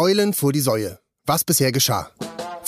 Eulen vor die Säue. Was bisher geschah.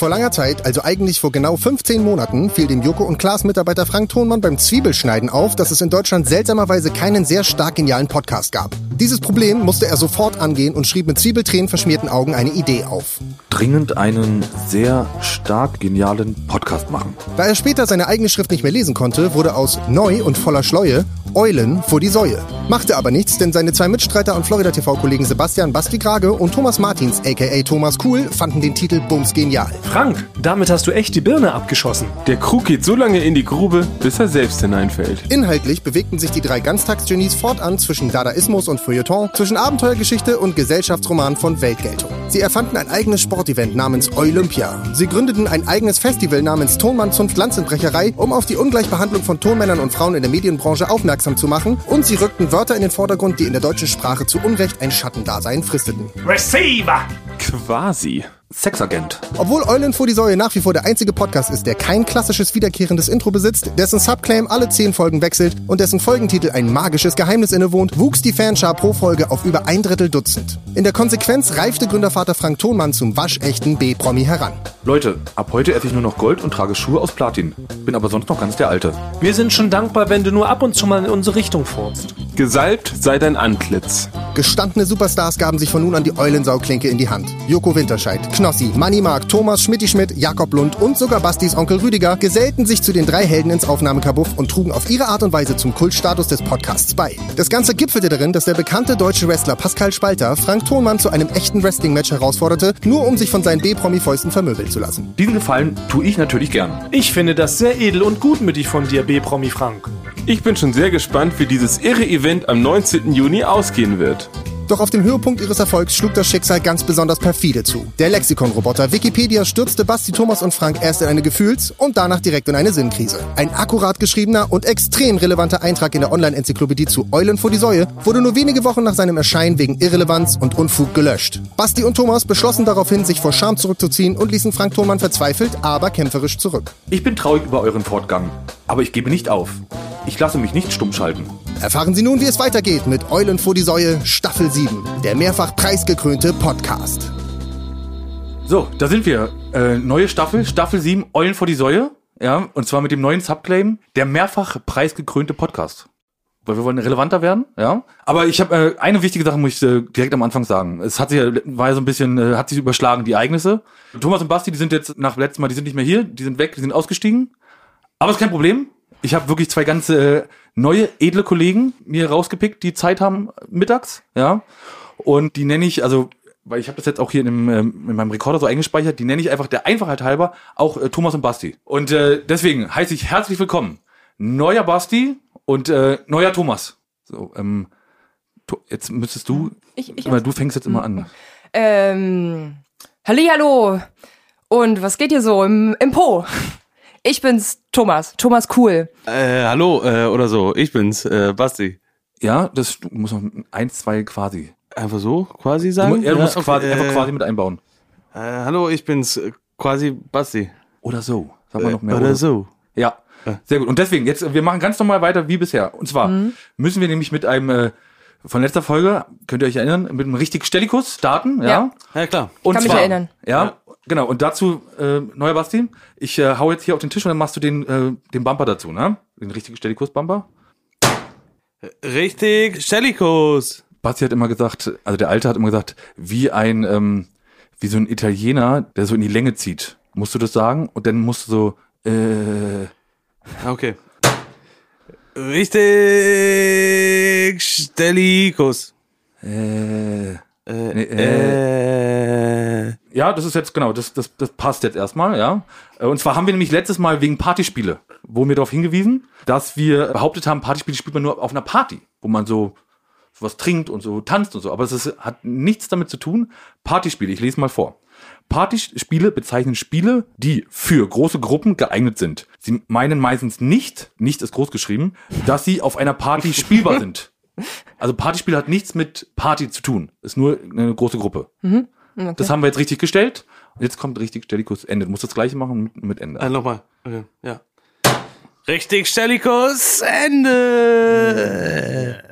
Vor langer Zeit, also eigentlich vor genau 15 Monaten, fiel dem Joko und Klaas Mitarbeiter Frank Thonmann beim Zwiebelschneiden auf, dass es in Deutschland seltsamerweise keinen sehr stark genialen Podcast gab. Dieses Problem musste er sofort angehen und schrieb mit Zwiebeltränen verschmierten Augen eine Idee auf. Dringend einen sehr stark genialen Podcast machen. Da er später seine eigene Schrift nicht mehr lesen konnte, wurde aus neu und voller Schleue Eulen vor die Säue. Machte aber nichts, denn seine zwei Mitstreiter und Florida TV-Kollegen Sebastian Basti Krage und Thomas Martins, aka Thomas Cool, fanden den Titel Bums genial. Frank, damit hast du echt die Birne abgeschossen. Der Krug geht so lange in die Grube, bis er selbst hineinfällt. Inhaltlich bewegten sich die drei Ganztagsgenies fortan zwischen Dadaismus und Feuilleton, zwischen Abenteuergeschichte und Gesellschaftsroman von Weltgeltung. Sie erfanden ein eigenes Sportevent namens Olympia. Sie gründeten ein eigenes Festival namens Tonmann Zunft Lanzenbrecherei, um auf die Ungleichbehandlung von Tonmännern und Frauen in der Medienbranche aufmerksam zu machen und sie rückten Wörter in den Vordergrund, die in der deutschen Sprache zu Unrecht ein Schattendasein fristeten. Receiver! Quasi. Sexagent. Obwohl Eulen vor die Säue nach wie vor der einzige Podcast ist, der kein klassisches wiederkehrendes Intro besitzt, dessen Subclaim alle zehn Folgen wechselt und dessen Folgentitel ein magisches Geheimnis innewohnt, wuchs die Fanschar pro Folge auf über ein Drittel Dutzend. In der Konsequenz reifte Gründervater Frank Thonmann zum waschechten B-Promi heran. Leute, ab heute esse ich nur noch Gold und trage Schuhe aus Platin. Bin aber sonst noch ganz der Alte. Wir sind schon dankbar, wenn du nur ab und zu mal in unsere Richtung furzt. Gesalbt sei dein Antlitz. Gestandene Superstars gaben sich von nun an die Eulensauklinke in die Hand. Joko Winterscheid, Knossi, Manni Mark, Thomas Schmidti-Schmidt, Jakob Lund und sogar Bastis Onkel Rüdiger gesellten sich zu den drei Helden ins Aufnahmekabuff und trugen auf ihre Art und Weise zum Kultstatus des Podcasts bei. Das Ganze gipfelte darin, dass der bekannte deutsche Wrestler Pascal Spalter Frank Thonmann zu einem echten Wrestling-Match herausforderte, nur um sich von seinen B-Promi-Fäusten vermöbeln zu lassen. Diesen Gefallen tue ich natürlich gern. Ich finde das sehr edel und gutmütig von dir, B-Promi Frank. Ich bin schon sehr gespannt, wie dieses irre Event am 19. Juni ausgehen wird. Doch auf dem Höhepunkt ihres Erfolgs schlug das Schicksal ganz besonders perfide zu. Der Lexikon-Roboter Wikipedia stürzte Basti, Thomas und Frank erst in eine Gefühls- und danach direkt in eine Sinnkrise. Ein akkurat geschriebener und extrem relevanter Eintrag in der Online-Enzyklopädie zu Eulen vor die Säue wurde nur wenige Wochen nach seinem Erscheinen wegen Irrelevanz und Unfug gelöscht. Basti und Thomas beschlossen daraufhin, sich vor Scham zurückzuziehen und ließen Frank Thonmann verzweifelt, aber kämpferisch zurück. Ich bin traurig über euren Fortgang. Aber ich gebe nicht auf. Ich lasse mich nicht stumm schalten. Erfahren Sie nun, wie es weitergeht mit Eulen vor die Säue Staffel 7, der mehrfach preisgekrönte Podcast. So, da sind wir. Äh, neue Staffel, Staffel 7, Eulen vor die Säue. Ja, und zwar mit dem neuen Subclaim, der mehrfach preisgekrönte Podcast. Weil wir wollen relevanter werden, ja. Aber ich habe äh, eine wichtige Sache muss ich äh, direkt am Anfang sagen. Es hat sich war ja so ein bisschen, äh, hat sich überschlagen, die Ereignisse. Thomas und Basti, die sind jetzt nach letztem Mal, die sind nicht mehr hier, die sind weg, die sind ausgestiegen. Aber ist kein Problem. Ich habe wirklich zwei ganze äh, neue, edle Kollegen mir rausgepickt, die Zeit haben mittags, ja. Und die nenne ich, also, weil ich habe das jetzt auch hier in, dem, ähm, in meinem Rekorder so eingespeichert, die nenne ich einfach der Einfachheit halber auch äh, Thomas und Basti. Und äh, deswegen heiße ich herzlich willkommen. Neuer Basti und äh, neuer Thomas. So, ähm, to- jetzt müsstest du, Ich, ich immer, du fängst jetzt immer an. Ähm, Hallihallo. Und was geht hier so im, im Po? Ich bin's, Thomas. Thomas Cool. Äh, hallo, äh, oder so. Ich bin's, äh, Basti. Ja, das du musst noch eins, zwei quasi. Einfach so, quasi Du, sagen? mu- ja, du musst okay, quasi, äh, einfach quasi mit einbauen. Äh, hallo, ich bin's, äh, quasi Basti. Oder so. Sag mal noch mehr. Äh, oder so. Ja, sehr gut. Und deswegen, jetzt, wir machen ganz normal weiter wie bisher. Und zwar müssen wir nämlich mit einem, äh, von letzter Folge, könnt ihr euch erinnern, mit einem richtig Stellikus starten, ja? Ja. Ja, klar. Und Kann mich zwar, erinnern. Ja, genau. Und dazu, äh, neuer Basti, ich äh, hau jetzt hier auf den Tisch und dann machst du den, äh, den Bumper dazu, ne? Den richtigen Stellikus-Bumper. Richtig, Stellikus. Basti hat immer gesagt, also der Alte hat immer gesagt, wie ein, ähm, wie so ein Italiener, der so in die Länge zieht. Musst du das sagen? Und dann musst du so, äh, Okay. Richtig, Stellikus. äh, Äh, Nee, äh, Ja, das ist jetzt genau, das, das, das passt jetzt erstmal, ja. Äh, Und zwar haben wir nämlich letztes Mal wegen Partyspiele, wurden wir darauf hingewiesen, dass wir behauptet haben, Partyspiele spielt man nur auf einer Party, wo man so was trinkt und so tanzt und so. Aber es ist, hat nichts damit zu tun. Partyspiele, ich lese mal vor. Partyspiele bezeichnen Spiele, die für große Gruppen geeignet sind. Sie meinen meistens nicht, nicht ist groß geschrieben, dass sie auf einer Party spielbar sind. Also Partyspiel hat nichts mit Party zu tun. Ist nur eine große Gruppe. Das haben wir jetzt richtig gestellt. Und jetzt kommt richtig Stellikus Ende. Du musst das gleiche machen mit, mit Ende. äh, nochmal. Okay, ja. Richtig, Stellikus, Ende.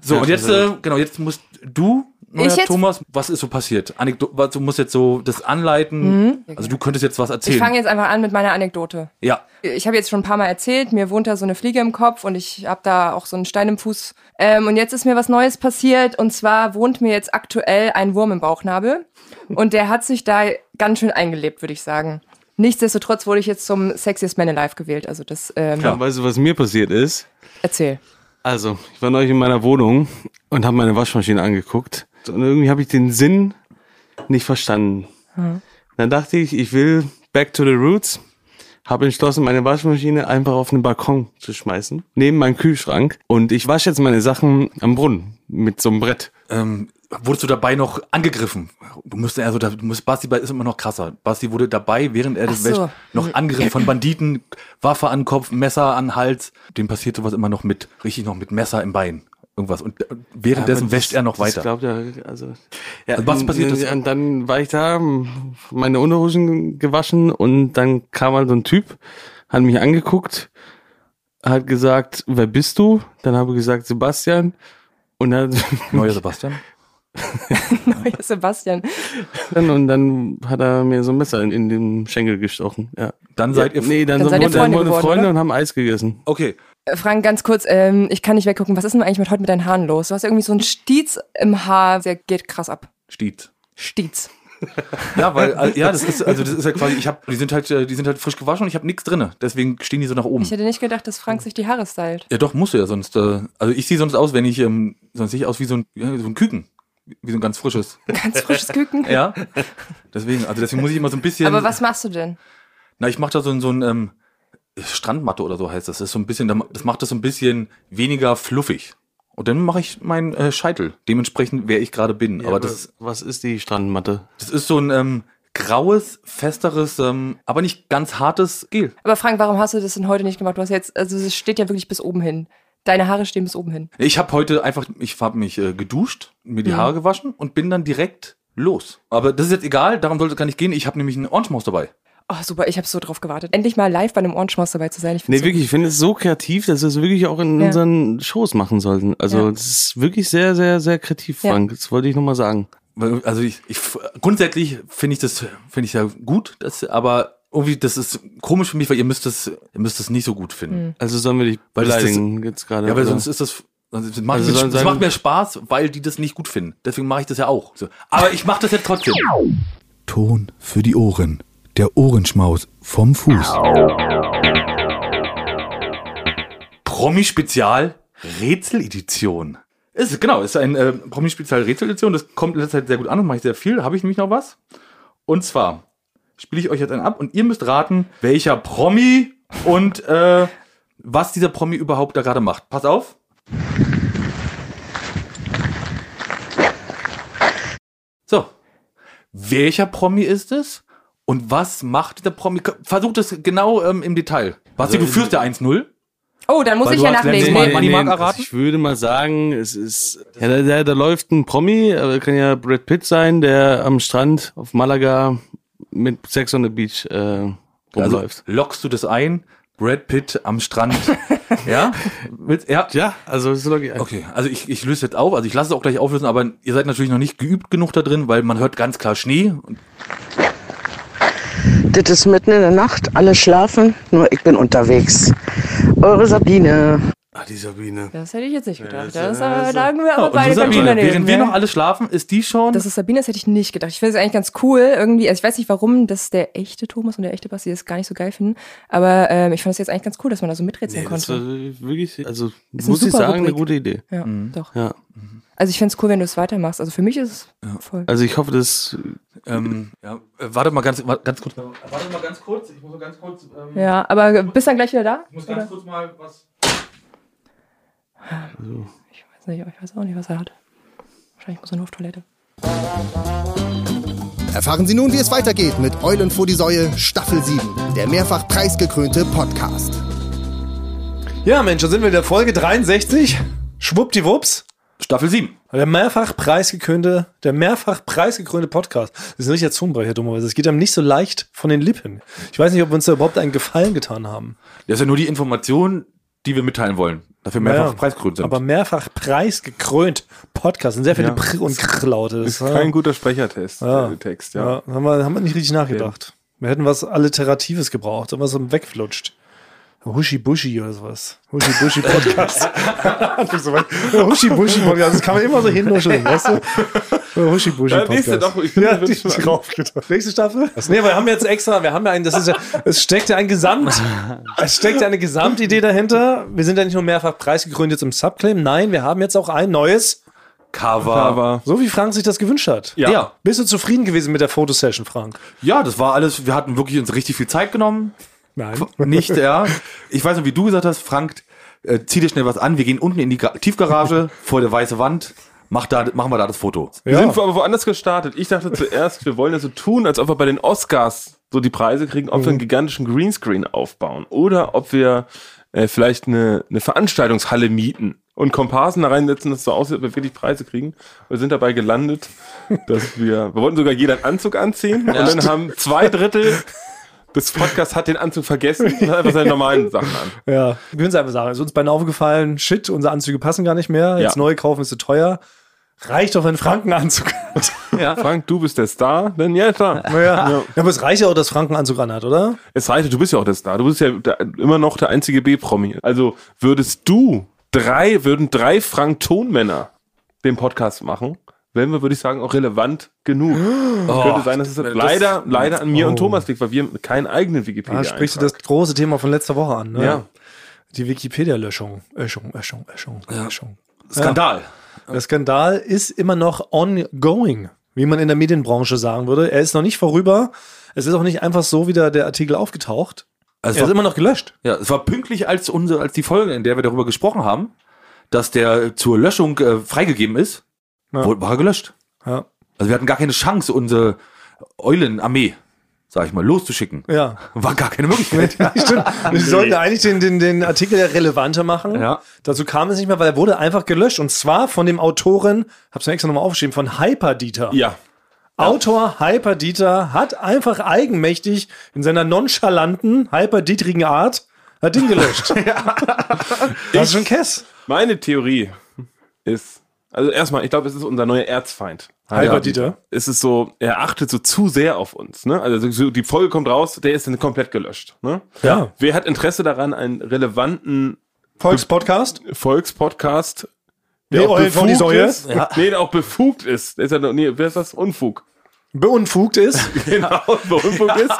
So, und jetzt, also- äh, genau, jetzt musst du neuer Ich jetzt- Thomas? Was ist so passiert? Anekdo du musst jetzt so das anleiten. Also du könntest jetzt was Ich erzählen. fange jetzt einfach an mit meiner Anekdote. ja. Ich habe jetzt schon ein paar Mal erzählt, mir wohnt da so eine Fliege im Kopf und ich habe da auch so einen Stein im Fuß. Ähm, und jetzt ist mir was Neues passiert und zwar wohnt mir jetzt aktuell ein Wurm im Bauchnabel und der hat sich da ganz schön eingelebt, würde ich sagen. Nichtsdestotrotz wurde ich jetzt zum Sexiest Man Alive gewählt. Also das ähm, Weißt du, was mir passiert ist? erzähl. Also, ich war neulich in meiner Wohnung und habe meine Waschmaschine angeguckt. Und irgendwie habe ich den Sinn nicht verstanden. Dann dachte ich, ich will back to the roots. Habe entschlossen, meine Waschmaschine einfach auf den Balkon zu schmeißen, neben meinen Kühlschrank. Und ich wasche jetzt meine Sachen am Brunnen mit so einem Brett. Ähm, wurdest du dabei noch angegriffen? Du musst also, da- du musst, Basti ist immer noch krasser. Basti wurde dabei, während er das so. wäscht, noch angegriffen von Banditen, Waffe an Kopf, Messer an Hals. Dem passiert sowas immer noch mit, richtig noch mit Messer im Bein. Irgendwas. Und äh, währenddessen Aber wäscht er noch weiter. Glaubt ja, also, ja, Also was passiert ist- Und dann war ich da, meine Unterhosen gewaschen und dann kam halt so ein Typ, hat mich angeguckt, hat gesagt, wer bist du? Dann habe ich gesagt, Sebastian. Und dann, Neuer Sebastian. Neuer Sebastian. und dann hat er mir so ein Messer in, in den Schenkel gestochen. Ja. Dann seid ihr. Nee, dann, Dann seid ihr Freunde geworden, Freunde und haben Eis gegessen. Okay. Frank, ganz kurz, ähm, ich kann nicht weggucken. Was ist denn eigentlich mit heute mit deinen Haaren los? Du hast irgendwie so einen Stiez im Haar, der geht krass ab. Stiet. Stiez. Ja, weil äh, ja, das ist also das ist ja quasi, ich habe, die sind halt, äh, die sind halt frisch gewaschen und ich habe nichts drinne. Deswegen stehen die so nach oben. Ich hätte nicht gedacht, dass Frank sich die Haare stylt. Ja, doch musst du ja sonst. Äh, also ich sehe sonst aus, wenn ich ähm, sonst sehe ich aus wie so ein ja, so ein Küken, wie so ein ganz frisches. Ganz frisches Küken. Ja. Deswegen, also deswegen muss ich immer so ein bisschen. Aber was machst du denn? Na, ich mache da so ein so ein ähm, Strandmatte oder so heißt das. Das ist so ein bisschen, das macht das so ein bisschen weniger fluffig. Und dann mache ich meinen äh, Scheitel. Dementsprechend, wer ich gerade bin. aber das, was ist die Strandmatte? das ist so ein ähm, graues, festeres, ähm, aber nicht ganz hartes Gel. Aber Frank, warum hast du das denn heute nicht gemacht? Du hast jetzt, also es steht ja wirklich bis oben hin. Deine Haare stehen bis oben hin. Ich habe heute einfach, ich habe mich äh, geduscht, mir die Haare gewaschen und bin dann direkt los. Aber das ist jetzt egal, darum sollte es gar nicht gehen. Ich habe nämlich einen Orange Maus dabei. Oh, super, ich habe so drauf gewartet. Endlich mal live bei einem Ohrenschmaus dabei zu sein. Ich Nee, wirklich, ich finde es so kreativ, dass wir es wirklich auch in Ja. unseren Shows machen sollten. Also, Ja. das ist wirklich sehr, sehr, sehr kreativ, Ja. Frank. Das wollte ich nochmal sagen. Also ich, ich grundsätzlich finde ich das finde ich ja gut, das, aber irgendwie das ist komisch für mich, weil ihr müsst es ihr müsst es nicht so gut finden. Also sollen wir dich Weil das beleidigen jetzt gerade? Ja, weil oder? sonst ist das das macht, Also mir, das macht mir Spaß, weil die das nicht gut finden. Deswegen mache ich das ja auch. So. Aber ich mache das jetzt trotzdem. Ton für die Ohren. Der Ohrenschmaus vom Fuß. Promi-Spezial Rätseledition. Ist, genau, ist ein äh, Promi-Spezial Rätseledition. Das kommt in letzter Zeit sehr gut an und mache ich sehr viel. Habe ich nämlich noch was. Und zwar spiele ich euch jetzt einen ab und ihr müsst raten, welcher Promi und äh, was dieser Promi überhaupt da gerade macht. Pass auf. So. Welcher Promi ist es? Und was macht dieser Promi? Versucht es genau ähm, im Detail. Basti, du führst ja 1-0. Oh, dann muss Weil ich ja Mal Nee, Money Mark also ich würde mal sagen, es ist, ja, da, da, da läuft ein Promi, aber kann ja Brad Pitt sein, der am Strand auf Malaga mit Sex on the Beach äh, Also rumläuft. lockst du das ein? Brad Pitt am Strand. ja? Willst, ja? ja, also das ist logisch. Okay, also ich, ich löse jetzt auf, also ich lasse es auch gleich auflösen, aber ihr seid natürlich noch nicht geübt genug da drin, weil man hört ganz klar Schnee. Und Das ist mitten in der Nacht, alle schlafen, nur ich bin unterwegs. Eure Sabine. Ah, die Sabine. Das hätte ich jetzt nicht gedacht. das- Das, ja, äh, das- lagen wir aber und beide Sabine, daneben. während wir ja. noch alle schlafen, ist die schon. Das ist Sabine, das hätte ich nicht gedacht. Ich finde es eigentlich ganz cool irgendwie. Also ich weiß nicht, warum das der echte Thomas und der echte Basti das gar nicht so geil finden. Aber ähm, ich fand es jetzt eigentlich ganz cool, dass man da so miträtseln Nee, das war konnte. wirklich, also Ist eine muss ich sagen, eine Rubrik. gute Idee. Ja, Mhm. doch. Ja. Also ich finde es cool, wenn du es weitermachst. Also für mich ist es voll. Also ich hoffe, das ähm, ja, äh, warte mal ganz, ganz kurz. Warte mal ganz kurz, ich muss mal ganz kurz. Ähm, Ja, aber bist dann gleich wieder da? Ich muss ganz kurz mal was. Ich weiß nicht, ich weiß auch nicht, was er hat. Wahrscheinlich muss er nur auf Toilette. Erfahren Sie nun, wie es weitergeht mit Eulen vor die Säue Staffel 7, der mehrfach preisgekrönte Podcast. Ja, Mensch, da sind wir in der Folge 63. Schwuppdiwupps. Staffel 7. Der mehrfach preisgekrönte, der mehrfach preisgekrönte Podcast. Das ist ein richtiger Zungenbrecher, dummerweise. Es geht einem nicht so leicht von den Lippen. Ich weiß nicht, ob wir uns da überhaupt einen Gefallen getan haben. Das ist ja nur die Information, die wir mitteilen wollen. Dafür mehrfach Ja, preisgekrönt sind. Aber mehrfach preisgekrönt Podcast. Sind sehr viele Ja. Pr und Krlaute. Ist kein guter Sprechertest, Ja. Text, ja. Ja, haben, wir, haben wir nicht richtig nachgedacht. Wir hätten was Alliteratives gebraucht, aber so wegflutscht. Huschi Buschi oder sowas. Huschi Buschi Podcast. Huschi Buschi Podcast. Das kann man immer so hinnuscheln, weißt du? Huschi Buschi Ja, Podcast. nächste doch, ich bin ja, die. Nächste Staffel? Nee, aber wir haben jetzt extra, wir haben ja einen, das ist ja, es steckt ja ein Gesamt, es steckt ja eine Gesamtidee dahinter. Wir sind ja nicht nur mehrfach preisgekrönt jetzt im Subclaim. Nein, wir haben jetzt auch ein neues, Cover. Aber so wie Frank sich das gewünscht hat. Ja. ja. Bist du zufrieden gewesen mit der Fotosession, Frank? das war alles, wir hatten wirklich uns richtig viel Zeit genommen. Nein. Nicht, ja. Ich weiß noch, wie du gesagt hast, Frank, äh, zieh dir schnell was an. Wir gehen unten in die Gra Tiefgarage vor der weiße Wand. Mach da, machen wir da das Foto. wir sind aber woanders gestartet. Ich dachte zuerst, wir wollen ja so tun, als ob wir bei den Oscars so die Preise kriegen, ob wir einen gigantischen Greenscreen aufbauen oder ob wir äh, vielleicht eine, eine Veranstaltungshalle mieten und Komparsen da reinsetzen, dass es so aussieht, ob wir wirklich Preise kriegen. Wir sind dabei gelandet, dass wir, wir wollten sogar jeder einen Anzug anziehen und dann haben zwei Drittel des Podcasts hat den Anzug vergessen und hat einfach seine normalen Sachen an. Ja, wir können es einfach sagen. Es ist uns beiden aufgefallen, shit, unsere Anzüge passen gar nicht mehr. Jetzt Ja. neu kaufen ist zu teuer. Reicht doch, wenn Frank einen Anzug hat. Frank, du bist der Star, denn ja, klar. Naja. Ja. aber es reicht ja auch, dass Frank einen Anzug anhat, oder? Es reicht, du bist ja auch der Star. Du bist ja immer noch der einzige B-Promi. Also würdest du drei, würden drei Frank-Tonmänner den Podcast machen, wären wir, würde ich sagen, auch relevant genug. Könnte sein, dass es leider, leider an mir und Thomas liegt, weil wir keinen eigenen Wikipedia Da sprichst du das große Thema von letzter Woche an. Ne? Ja. Die Wikipedia-Löschung. Löschung, Löschung, Löschung, Löschung. Skandal. Der Skandal ist immer noch ongoing, wie man in der Medienbranche sagen würde. Er ist noch nicht vorüber. Es ist auch nicht einfach so wieder der Artikel aufgetaucht. Also Er ist immer noch gelöscht. Ja, es war pünktlich als unsere, als die Folge, in der wir darüber gesprochen haben, dass der zur Löschung äh, freigegeben ist, Ja. wurde, war er gelöscht. Ja. Also wir hatten gar keine Chance, unsere Eulenarmee, sag ich mal, loszuschicken. Ja. War gar keine Möglichkeit. Stimmt. Wir sollten eigentlich den, den, den Artikel ja relevanter machen. Ja. Dazu kam es nicht mehr, weil er wurde einfach gelöscht. Und zwar von dem Autoren, hab's mir extra nochmal aufgeschrieben, von Hyperdieter. Ja. Autor Hyperdieter hat einfach eigenmächtig in seiner nonchalanten, hyperdietrigen Art hat den gelöscht. das ist schon Kess. Meine Theorie ist, also erstmal, ich glaube, es ist unser neuer Erzfeind. Hyperdieter. Es ist so, er achtet so zu sehr auf uns. Ne? Also so, die Folge kommt raus, der ist dann komplett gelöscht. Ne? Ja. Wer hat Interesse daran, einen relevanten Volkspodcast. Volkspodcast, Nee, Eulen von die Säue. ist, nee, der auch befugt ist. Der ist ja noch, nee, wer ist das? Unfug. Beunfugt ist. Genau, beunfugt ist.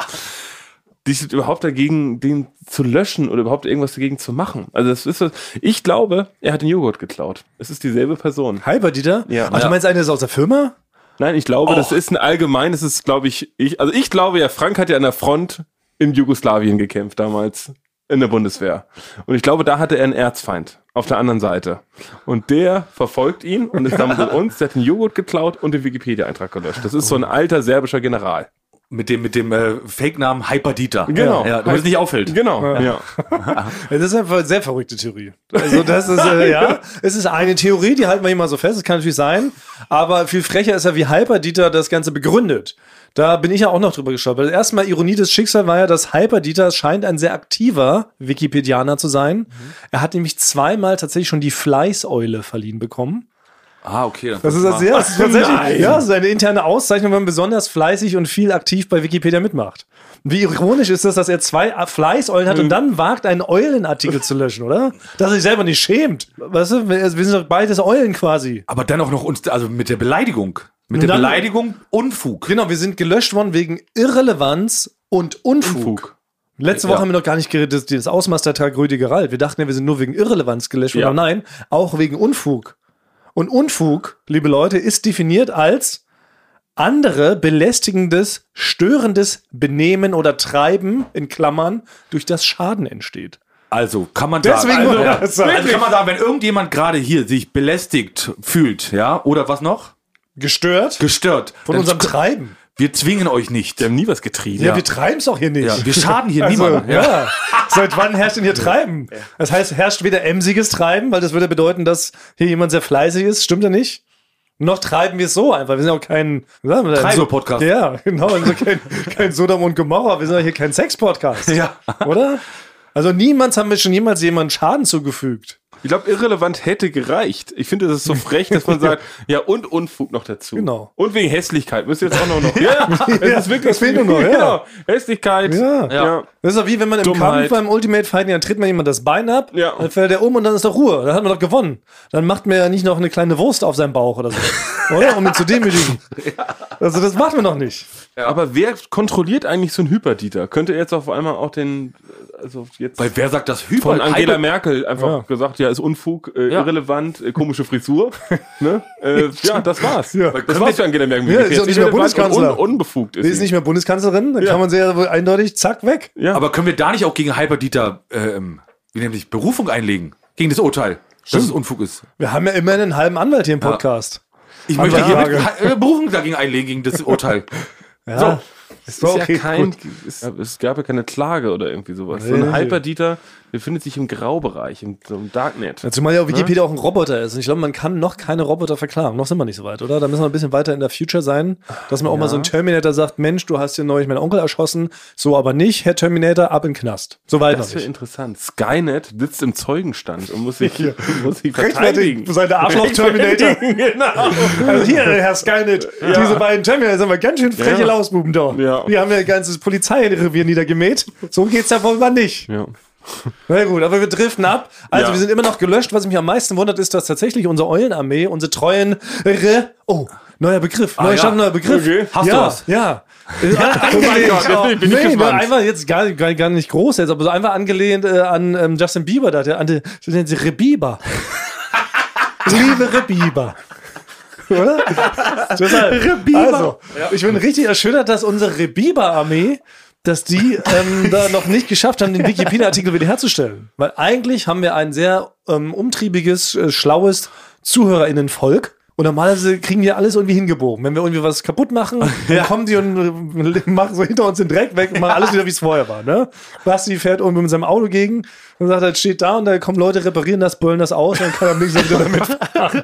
Die sind überhaupt dagegen, den zu löschen oder überhaupt irgendwas dagegen zu machen. Also das ist so, ich glaube, er hat den Joghurt geklaut. Es ist dieselbe Person. Hyperdieter? Ja. Ach, du meinst, eine ist aus der Firma? Nein, ich glaube, das ist ein allgemein, das ist, glaube ich, ich, also ich glaube ja, Frank hat ja an der Front in Jugoslawien gekämpft damals in der Bundeswehr. Und ich glaube, da hatte er einen Erzfeind auf der anderen Seite. Und der verfolgt ihn und ist damit mit uns, der hat den Joghurt geklaut und den Wikipedia-Eintrag gelöscht. Das ist so ein alter serbischer General. Mit dem, mit dem äh, Fake-Namen Hyperdieter. Genau. Ja, damit es nicht auffällt. Genau, ja. Das ist einfach eine sehr verrückte Theorie. Also das ist, äh, ja, es ist eine Theorie, die halten wir hier mal so fest, das kann natürlich sein, aber viel frecher ist ja, wie Hyperdieter das Ganze begründet. Da bin ich ja auch noch drüber gestolpert. Das erste Mal Ironie des Schicksals war ja, dass Hyperdieter scheint ein sehr aktiver Wikipedianer zu sein. Er hat nämlich zweimal tatsächlich schon die Fleißeule verliehen bekommen. Ah, okay. Das ist, das, ja, das ist tatsächlich ja, das ist eine interne Auszeichnung, wenn man besonders fleißig und viel aktiv bei Wikipedia mitmacht. Wie ironisch ist das, dass er zwei Fleißeulen hat und dann wagt, einen Eulenartikel zu löschen, oder? Dass er sich selber nicht schämt. Weißt du, wir sind doch beides Eulen quasi. Aber dann auch noch uns, also mit der Beleidigung. Mit Und der Beleidigung Unfug. Genau, wir sind gelöscht worden wegen Irrelevanz und Unfug. Unfug. Letzte Woche haben wir noch gar nicht geredet, das, das Ausmaß der Tragödie. Wir dachten ja, wir sind nur wegen Irrelevanz gelöscht worden. Ja. Aber nein, auch wegen Unfug. Und Unfug, liebe Leute, ist definiert als andere belästigendes, störendes Benehmen oder Treiben, in Klammern, durch das Schaden entsteht. Also kann man Deswegen sagen, wollte also, also kann man sagen, wenn irgendjemand gerade hier sich belästigt fühlt, ja, oder was noch? Gestört Gestört. von unserem Treiben. Wir zwingen euch nicht. Die haben nie was getrieben. Ja, wir treiben es auch hier nicht. Ja, wir schaden hier Also, niemandem. ja. Seit wann herrscht denn hier Treiben? Das heißt, herrscht weder emsiges Treiben, weil das würde bedeuten, dass hier jemand sehr fleißig ist. Stimmt ja nicht? Noch treiben wir es so einfach. Wir sind auch kein wir denn? Treiber-Podcast. Ja, genau. Wir sind kein, kein Sodom und Gomorra. Wir sind auch hier kein Sex-Podcast. Ja. Oder? Also niemals haben wir schon jemals jemandem Schaden zugefügt. Ich glaube, irrelevant hätte gereicht. Ich finde, das ist so frech, dass man sagt, ja, und Unfug noch dazu. Genau. Und wegen Hässlichkeit müsst ihr jetzt auch noch noch. Ja, es ist wirklich das fehlt nur noch, ja. Genau. Hässlichkeit. Ja. ja. Das ist doch wie wenn man im Dummheit. Kampf beim Ultimate Fighting, dann tritt man jemand das Bein ab, Ja. dann fällt er um und dann ist doch Ruhe. Dann hat man doch gewonnen. Dann macht man ja nicht noch eine kleine Wurst auf seinem Bauch oder so. oder? Um ihn zu demütigen. Also das macht man doch nicht. Aber wer kontrolliert eigentlich so einen Hyperdieter? Könnte er jetzt auf einmal auch den, also jetzt Weil wer sagt das Hyper? von Angela Hyper- Merkel einfach Ja. gesagt, ja, ist Unfug, äh, Ja. irrelevant, äh, komische Frisur. ne? äh, ja, das war's. Ja. Das war's für Angela Merkel. Ja, ist doch nicht mehr Irrelevant und Bundeskanzler. Un unbefugt ist Sie ist nicht mehr Bundeskanzlerin, dann kann man sie ja wohl eindeutig, zack, weg. ja. Aber können wir da nicht auch gegen Hyperdieter, ähm, wie nämlich Berufung einlegen? Gegen das Urteil, dass es Unfug ist. Wir haben ja immerhin einen halben Anwalt hier im Podcast. Ich Aber möchte hiermit äh, Berufung dagegen einlegen, gegen das Urteil. Ja. Es So, ist okay, ja kein, es, es gab ja keine Klage oder irgendwie sowas. so Nee, ein nee. Hyperdieter befindet sich im Graubereich, im, im Darknet. Ja, Zumal ja auch Wikipedia auch ein Roboter ist. Und ich glaube, man kann noch keine Roboter verklagen. Noch sind wir nicht so weit, oder? Da müssen wir ein bisschen weiter in der Future sein, dass man auch mal so ein Terminator sagt, Mensch, du hast hier neulich meinen Onkel erschossen. So aber nicht, Herr Terminator, ab in den Knast. So weit Das noch wäre nicht. interessant. Skynet sitzt im Zeugenstand und muss sich, muss sich Rechtfertigen, verteidigen. seine Arschloch-Terminator. genau. Also hier, Herr Skynet, diese beiden Terminator sind aber ganz schön freche Ja. Lausbuben da. Ja. Die haben ja ein ganzes Polizeirevier niedergemäht. So geht's ja wohl mal nicht. Ja. Na gut, aber wir driften ab. Also Ja. wir sind immer noch gelöscht. Was mich am meisten wundert, ist, dass tatsächlich unsere Eulenarmee, unsere treuen Re oh, neuer Begriff, neuer ja. Neuer Begriff. Okay. Hast du ja, was? Ja. ja. angelehnt, Gott, jetzt bin ich- bin nee, gespannt. einfach jetzt gar, gar, gar nicht groß jetzt, aber so einfach angelehnt äh, an ähm, Justin Bieber, da, der, an sie Rebiber. Liebe Rebiber. Oder? Deshalb, Also, ich bin richtig erschüttert, dass unsere Rebiber-Armee, dass die ähm, da noch nicht geschafft haben, den Wikipedia-Artikel wiederherzustellen. Weil eigentlich haben wir ein sehr ähm, umtriebiges, äh, schlaues ZuhörerInnenvolk. Und normalerweise kriegen wir alles irgendwie hingebogen. Wenn wir irgendwie was kaputt machen, dann kommen die und äh, machen so hinter uns den Dreck weg und machen alles wieder, wie es vorher war. Ne? Basti fährt irgendwie mit seinem Auto gegen und sagt, das steht da und da kommen Leute, reparieren das, böllen das aus und dann kann er mich wieder damit fahren.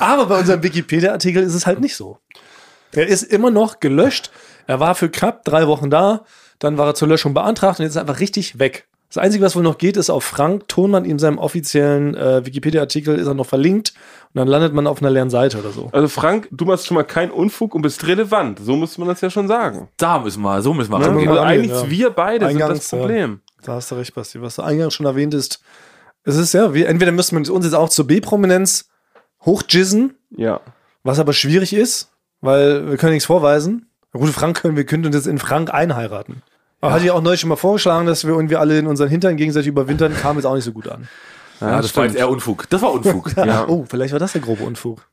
Aber bei unserem Wikipedia-Artikel ist es halt nicht so. Er ist immer noch gelöscht. Er war für knapp drei Wochen da, dann war er zur Löschung beantragt und jetzt ist er einfach richtig weg. Das Einzige, was wohl noch geht, ist auf Frank Thonmann in seinem offiziellen äh, Wikipedia-Artikel ist er noch verlinkt und dann landet man auf einer leeren Seite oder so. Also Frank, du machst schon mal keinen Unfug und bist relevant. So muss man das ja schon sagen. Da müssen wir, so müssen wir mal Also angehen, eigentlich ja. wir beide Eingangs, sind das Problem. Da hast du recht, Basti. Was du eingangs schon erwähnt ist, es ist ja, wie, entweder müsste man uns jetzt auch zur B-Prominenz hochjizzen, Ja. was aber schwierig ist, weil wir können nichts vorweisen. Gut, Frank können wir könnten uns jetzt in Frank einheiraten. Aber hatte ich auch neulich schon mal vorgeschlagen, dass wir irgendwie alle in unseren Hintern gegenseitig überwintern, kam jetzt auch nicht so gut an. Ja, das war jetzt eher Unfug. Das war Unfug. Ja. Oh, vielleicht war das der grobe Unfug.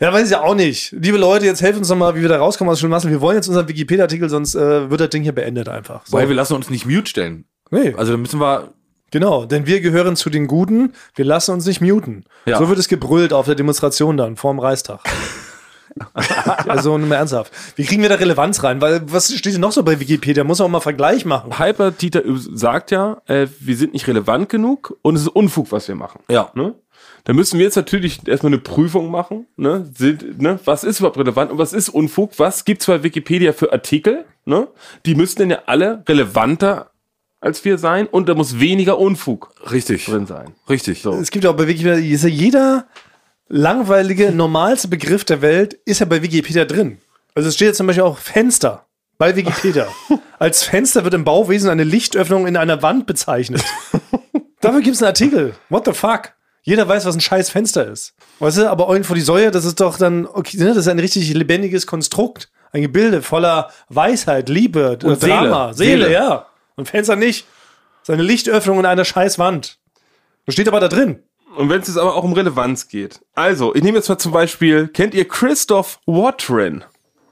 Ja, weiß ich ja auch nicht. Liebe Leute, jetzt helfen uns noch mal, wie wir da rauskommen aus dem Schulmassel. Wir wollen jetzt unseren Wikipedia-Artikel, sonst äh, wird das Ding hier beendet einfach. So. Weil wir lassen uns nicht mute stellen. nee, Also dann müssen wir, genau, denn wir gehören zu den Guten, wir lassen uns nicht muten. Ja. So wird es gebrüllt auf der Demonstration dann, vorm Reichstag. also nur mal ernsthaft. Wie kriegen wir da Relevanz rein? Weil, was steht denn noch so bei Wikipedia? Muss man auch mal Vergleich machen. Hyper Dieter sagt ja, äh, wir sind nicht relevant genug und es ist Unfug, was wir machen. ja. Ne? Da müssen wir jetzt natürlich erstmal eine Prüfung machen. Ne? Sind, ne? Was ist überhaupt relevant und was ist Unfug? Was gibt's bei Wikipedia für Artikel? Ne? Die müssten denn ja alle relevanter als wir sein und da muss weniger Unfug Richtig. drin sein. Richtig. So. Es gibt ja auch bei Wikipedia, ist ja jeder langweilige, normalste Begriff der Welt ist ja bei Wikipedia drin. Also es steht jetzt zum Beispiel auch Fenster bei Wikipedia. Als Fenster wird im Bauwesen eine Lichtöffnung in einer Wand bezeichnet. Dafür gibt es einen Artikel. What the fuck? Jeder weiß, was ein scheiß Fenster ist. Weißt du, aber irgendwo die Säue, das ist doch dann, okay, ne, das ist ein richtig lebendiges Konstrukt. Ein Gebilde voller Weisheit, Liebe, Und Drama, Seele. Seele, ja. Und Fenster nicht. Seine Lichtöffnung in einer scheiß Wand. Das steht aber da drin. Und wenn es jetzt aber auch um Relevanz geht. Also, ich nehme jetzt mal zum Beispiel, kennt ihr Christoph Watrin?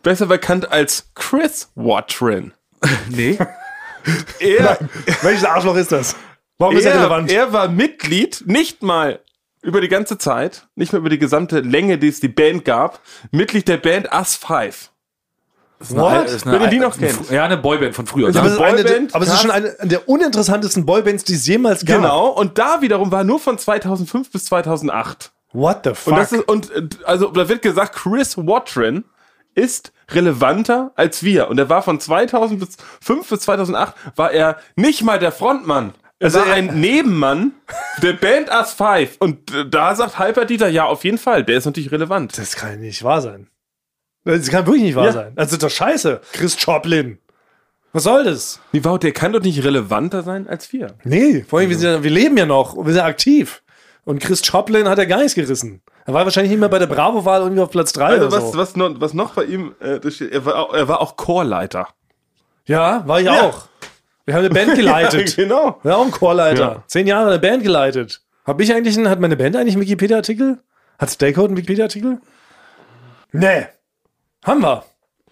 Besser bekannt als Chris Watrin. Nee. Er, Welches Arschloch ist das? Warum ist er er, relevant? er war Mitglied, nicht mal über die ganze Zeit, nicht mal über die gesamte Länge, die es die Band gab, Mitglied der Band Us Five. What? Ist Wenn ihr die noch kennt. Ja, eine Boyband von früher. aber, Ja, es ist eine, Boyband, aber es ist schon eine der uninteressantesten Boybands, die es jemals gab. Genau, und da wiederum war nur von 2005 bis 2008. What the fuck? Und das ist, und, also, da wird gesagt, Chris Watrin ist relevanter als wir. Und er war von 2005 bis 2008 war er nicht mal der Frontmann. Also war er- ein Nebenmann der Band Us Five. Und äh, da sagt Hyper Dieter, ja, auf jeden Fall. Der ist natürlich relevant. Das kann nicht wahr sein. Das kann wirklich nicht wahr Ja. sein. Das ist doch scheiße. Chris Joplin. Was soll das? Wie, wow, der kann doch nicht relevanter sein als wir. Nee, vor allem, wir, sind ja, wir leben ja noch und wir sind aktiv. Und Chris Joplin hat ja gar nichts gerissen. Er war wahrscheinlich nicht mehr bei der Bravo-Wahl irgendwie auf Platz 3 Also oder was, so. was, noch, was noch bei ihm, äh, da steht, er, war, auch- er war auch Chorleiter. Ja, war ich auch. Wir haben eine Band geleitet. genau. Ja, auch ein Chorleiter. Ja. Zehn Jahre eine Band geleitet. Hab ich eigentlich einen, hat meine Band eigentlich einen Wikipedia-Artikel? Hat Stakeout einen Wikipedia-Artikel? Nee. Haben wir.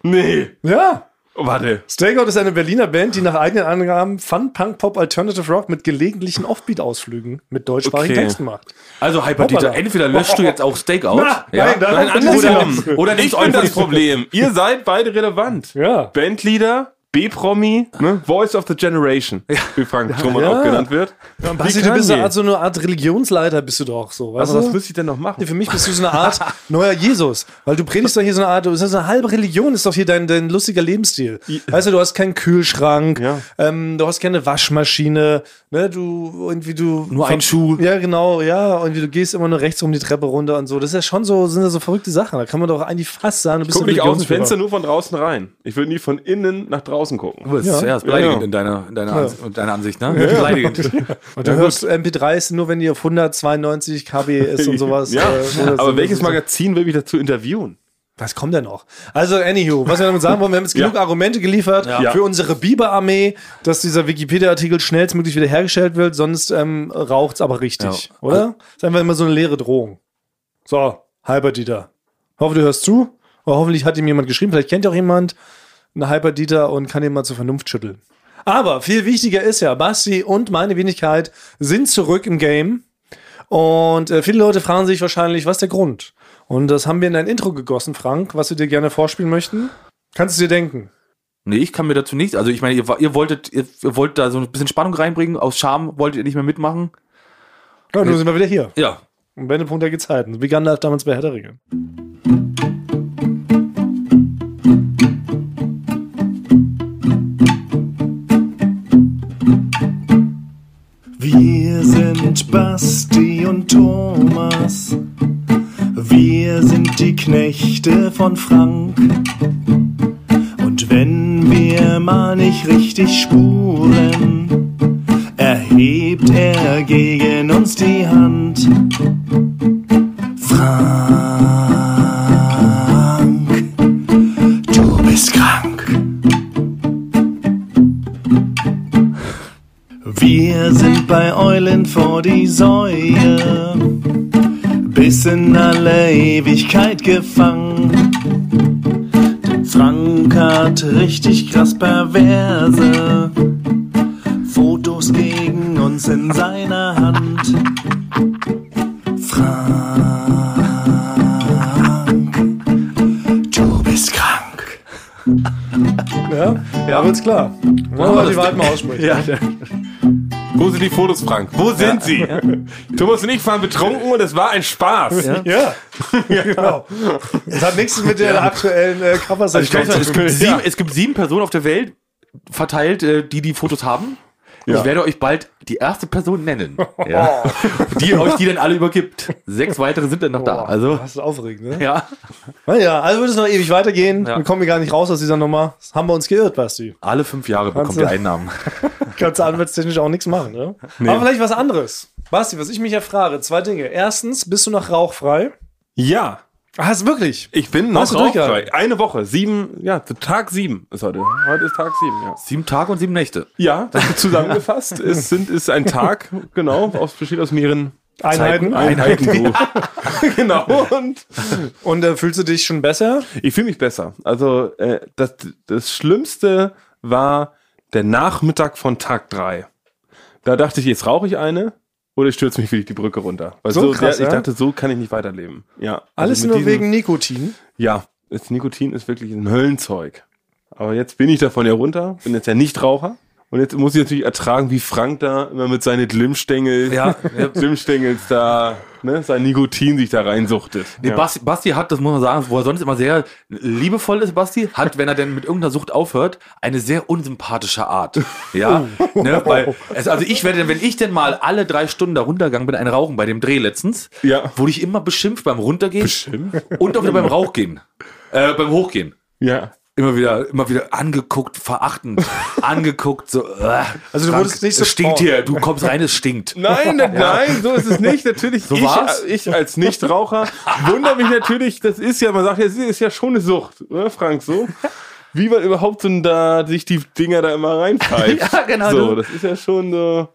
Nee. Ja. Oh, warte. Stakeout ist eine Berliner Band, die nach eigenen Angaben Fun, Punk, Pop, Alternative Rock mit gelegentlichen Offbeat-Ausflügen mit deutschsprachigen Okay. Texten macht. Also Hyper Dieter, Hoppala. entweder löscht du jetzt auch Stakeout. Na, nein, da- Nein, andersrum. ja- Oder ich nimmst bin einfach das Problem. Ihr seid beide relevant. Ja. Bandleader, B-Promi, ne? Voice of the Generation, wie Frank Strohmann Ja. auch genannt wird. Basti, Wie du bist so eine Art, so eine Art Religionsleiter, bist du doch so, weißt Aber was du? müsste ich denn noch machen? Für mich bist du so eine Art neuer Jesus, weil du predigst doch hier so eine Art, so eine halbe Religion, ist doch hier dein, dein lustiger Lebensstil. Weißt du, du hast keinen Kühlschrank, Ja. ähm, du hast keine Waschmaschine, ne, du irgendwie du Nur ein Schuh. Ja, genau, ja, und wie du gehst immer nur rechts rum die Treppe runter und so. Das ist ja schon so, sind ja so verrückte Sachen. Da kann man doch eigentlich fast sagen, du bist Guck ein nicht aus dem. Fenster nur von draußen rein. Ich will nie von innen nach draußen gucken. Das ist, ja. das ist beleidigend Ja. in deiner, in deiner, Ans in deiner Ansicht, ne? Beleidigend. Und du hörst MP3s nur, wenn die auf 192 KB ist und sowas. Ja, äh, aber welches Magazin will mich dazu interviewen? Was kommt denn noch? Also, anywho, was wir damit sagen wollen, wir haben jetzt genug Ja. Argumente geliefert Ja. für unsere Biber-Armee, dass dieser Wikipedia-Artikel schnellstmöglich wiederhergestellt wird, sonst ähm, raucht's aber richtig, Ja. oder? Das ist einfach immer so eine leere Drohung. So, halber Dieter. Hoffe, du hörst zu. Aber hoffentlich hat ihm jemand geschrieben, vielleicht kennt ihr auch jemand einen Hyper Dieter und kann ihn mal zur Vernunft schütteln. Aber viel wichtiger ist ja, Basti und meine Wenigkeit sind zurück im Game. Und äh, viele Leute fragen sich wahrscheinlich, was ist der Grund? Und das haben wir in ein Intro gegossen, Frank, was wir dir gerne vorspielen möchten. Kannst du dir denken? Nee, ich kann mir dazu nichts. Also ich meine, ihr, ihr wolltet, ihr, ihr wollt da so ein bisschen Spannung reinbringen. Aus Scham wolltet ihr nicht mehr mitmachen. Ja, nun sind wir wieder hier. Ja. Und Wendepunkt der Gezeiten. Wie Gandalf damals bei Herr der Ringe. Basti und Thomas. Wir sind die Knechte von Frank. Und wenn wir mal nicht richtig spuren, erhebt er gegen uns die Hand. Frank, Wir sind bei Eulen vor die Säue, bis in alle Ewigkeit gefangen. Denn Frank hat richtig krass perverse Fotos gegen uns in seiner Hand. Frank, du bist krank. Ja, ja, wird's klar. Wollen wir die Wahrheit mal aussprechen. Ja, Wo sind die Fotos, Frank? Wo sind sie? Thomas und ich waren betrunken und es war ein Spaß. Ja. Ja, ja genau. Das hat nichts mit der aktuellen äh, cover Also ich glaub, zu es, tun. gibt sieben, es gibt sieben Personen auf der Welt verteilt, äh, die die Fotos haben. Und Ich werde euch bald die erste Person nennen, ja, die euch die dann alle übergibt. Sechs weitere sind dann noch da. Also Das ist aufregend, ne? ja, Naja, also wird es noch ewig weitergehen. Ja. Wir kommen hier gar nicht raus aus dieser Nummer. Das haben wir uns geirrt, Basti. alle fünf Jahre bekommt du- ihr Einnahmen. Kannst du anwaltstechnisch auch nichts machen, ne? Aber vielleicht was anderes. Basti, was ich mich ja frage, zwei Dinge. Erstens, bist du noch rauchfrei? Ja, Hast wirklich? ich bin noch rauchfrei. Eine Woche, sieben, ja, Tag sieben ist heute. Heute ist Tag sieben, ja. Sieben Tage und sieben Nächte. Ja, das wird zusammengefasst. es sind, ist ein Tag, genau, aus, besteht aus mehreren Einheiten. Einheiten. So. genau. Und Und äh, fühlst du dich schon besser? ich fühle mich besser. Also äh, das, das Schlimmste war der Nachmittag von Tag drei. Da dachte ich, jetzt rauche ich eine oder ich stürze mich wirklich die Brücke runter. Weil So so, krass, der, ich dachte, so kann ich nicht weiterleben. Ja. Alles also nur diesem- wegen Nikotin. Ja, das Nikotin ist wirklich ein Höllenzeug. Aber jetzt bin ich davon ja runter, bin jetzt ja nicht Raucher Und jetzt muss ich natürlich ertragen, wie Frank da immer mit seinen Glimmstängel, Ja. Glimmstängels da, ne, sein Nikotin sich da reinsuchtet. Nee, ja. Basti, Basti hat, das muss man sagen, wo er sonst immer sehr liebevoll ist, Basti, hat, wenn er denn mit irgendeiner Sucht aufhört, eine sehr unsympathische Art. Ja, ne, weil, es, also ich werde, wenn ich denn mal alle drei Stunden da runtergegangen bin, ein Rauchen bei dem Dreh letztens, Ja. wurde ich immer beschimpft beim Runtergehen Beschimpft? und auch wieder beim Rauchgehen, äh, beim Hochgehen. Ja. Immer wieder, immer wieder angeguckt, verachtend, angeguckt, so, äh, Also du wurdest nicht so es stinkt hier, du kommst rein, es stinkt. Nein, nein, nein, so ist es nicht. Natürlich, So ich, war's? ich als Nichtraucher wundere mich natürlich, das ist ja, man sagt ja, es ist ja schon eine Sucht, ne, Frank, so. Wie man überhaupt so da sich die Dinger da immer reinpfeift. Ja, genau, So, das ist ja schon so,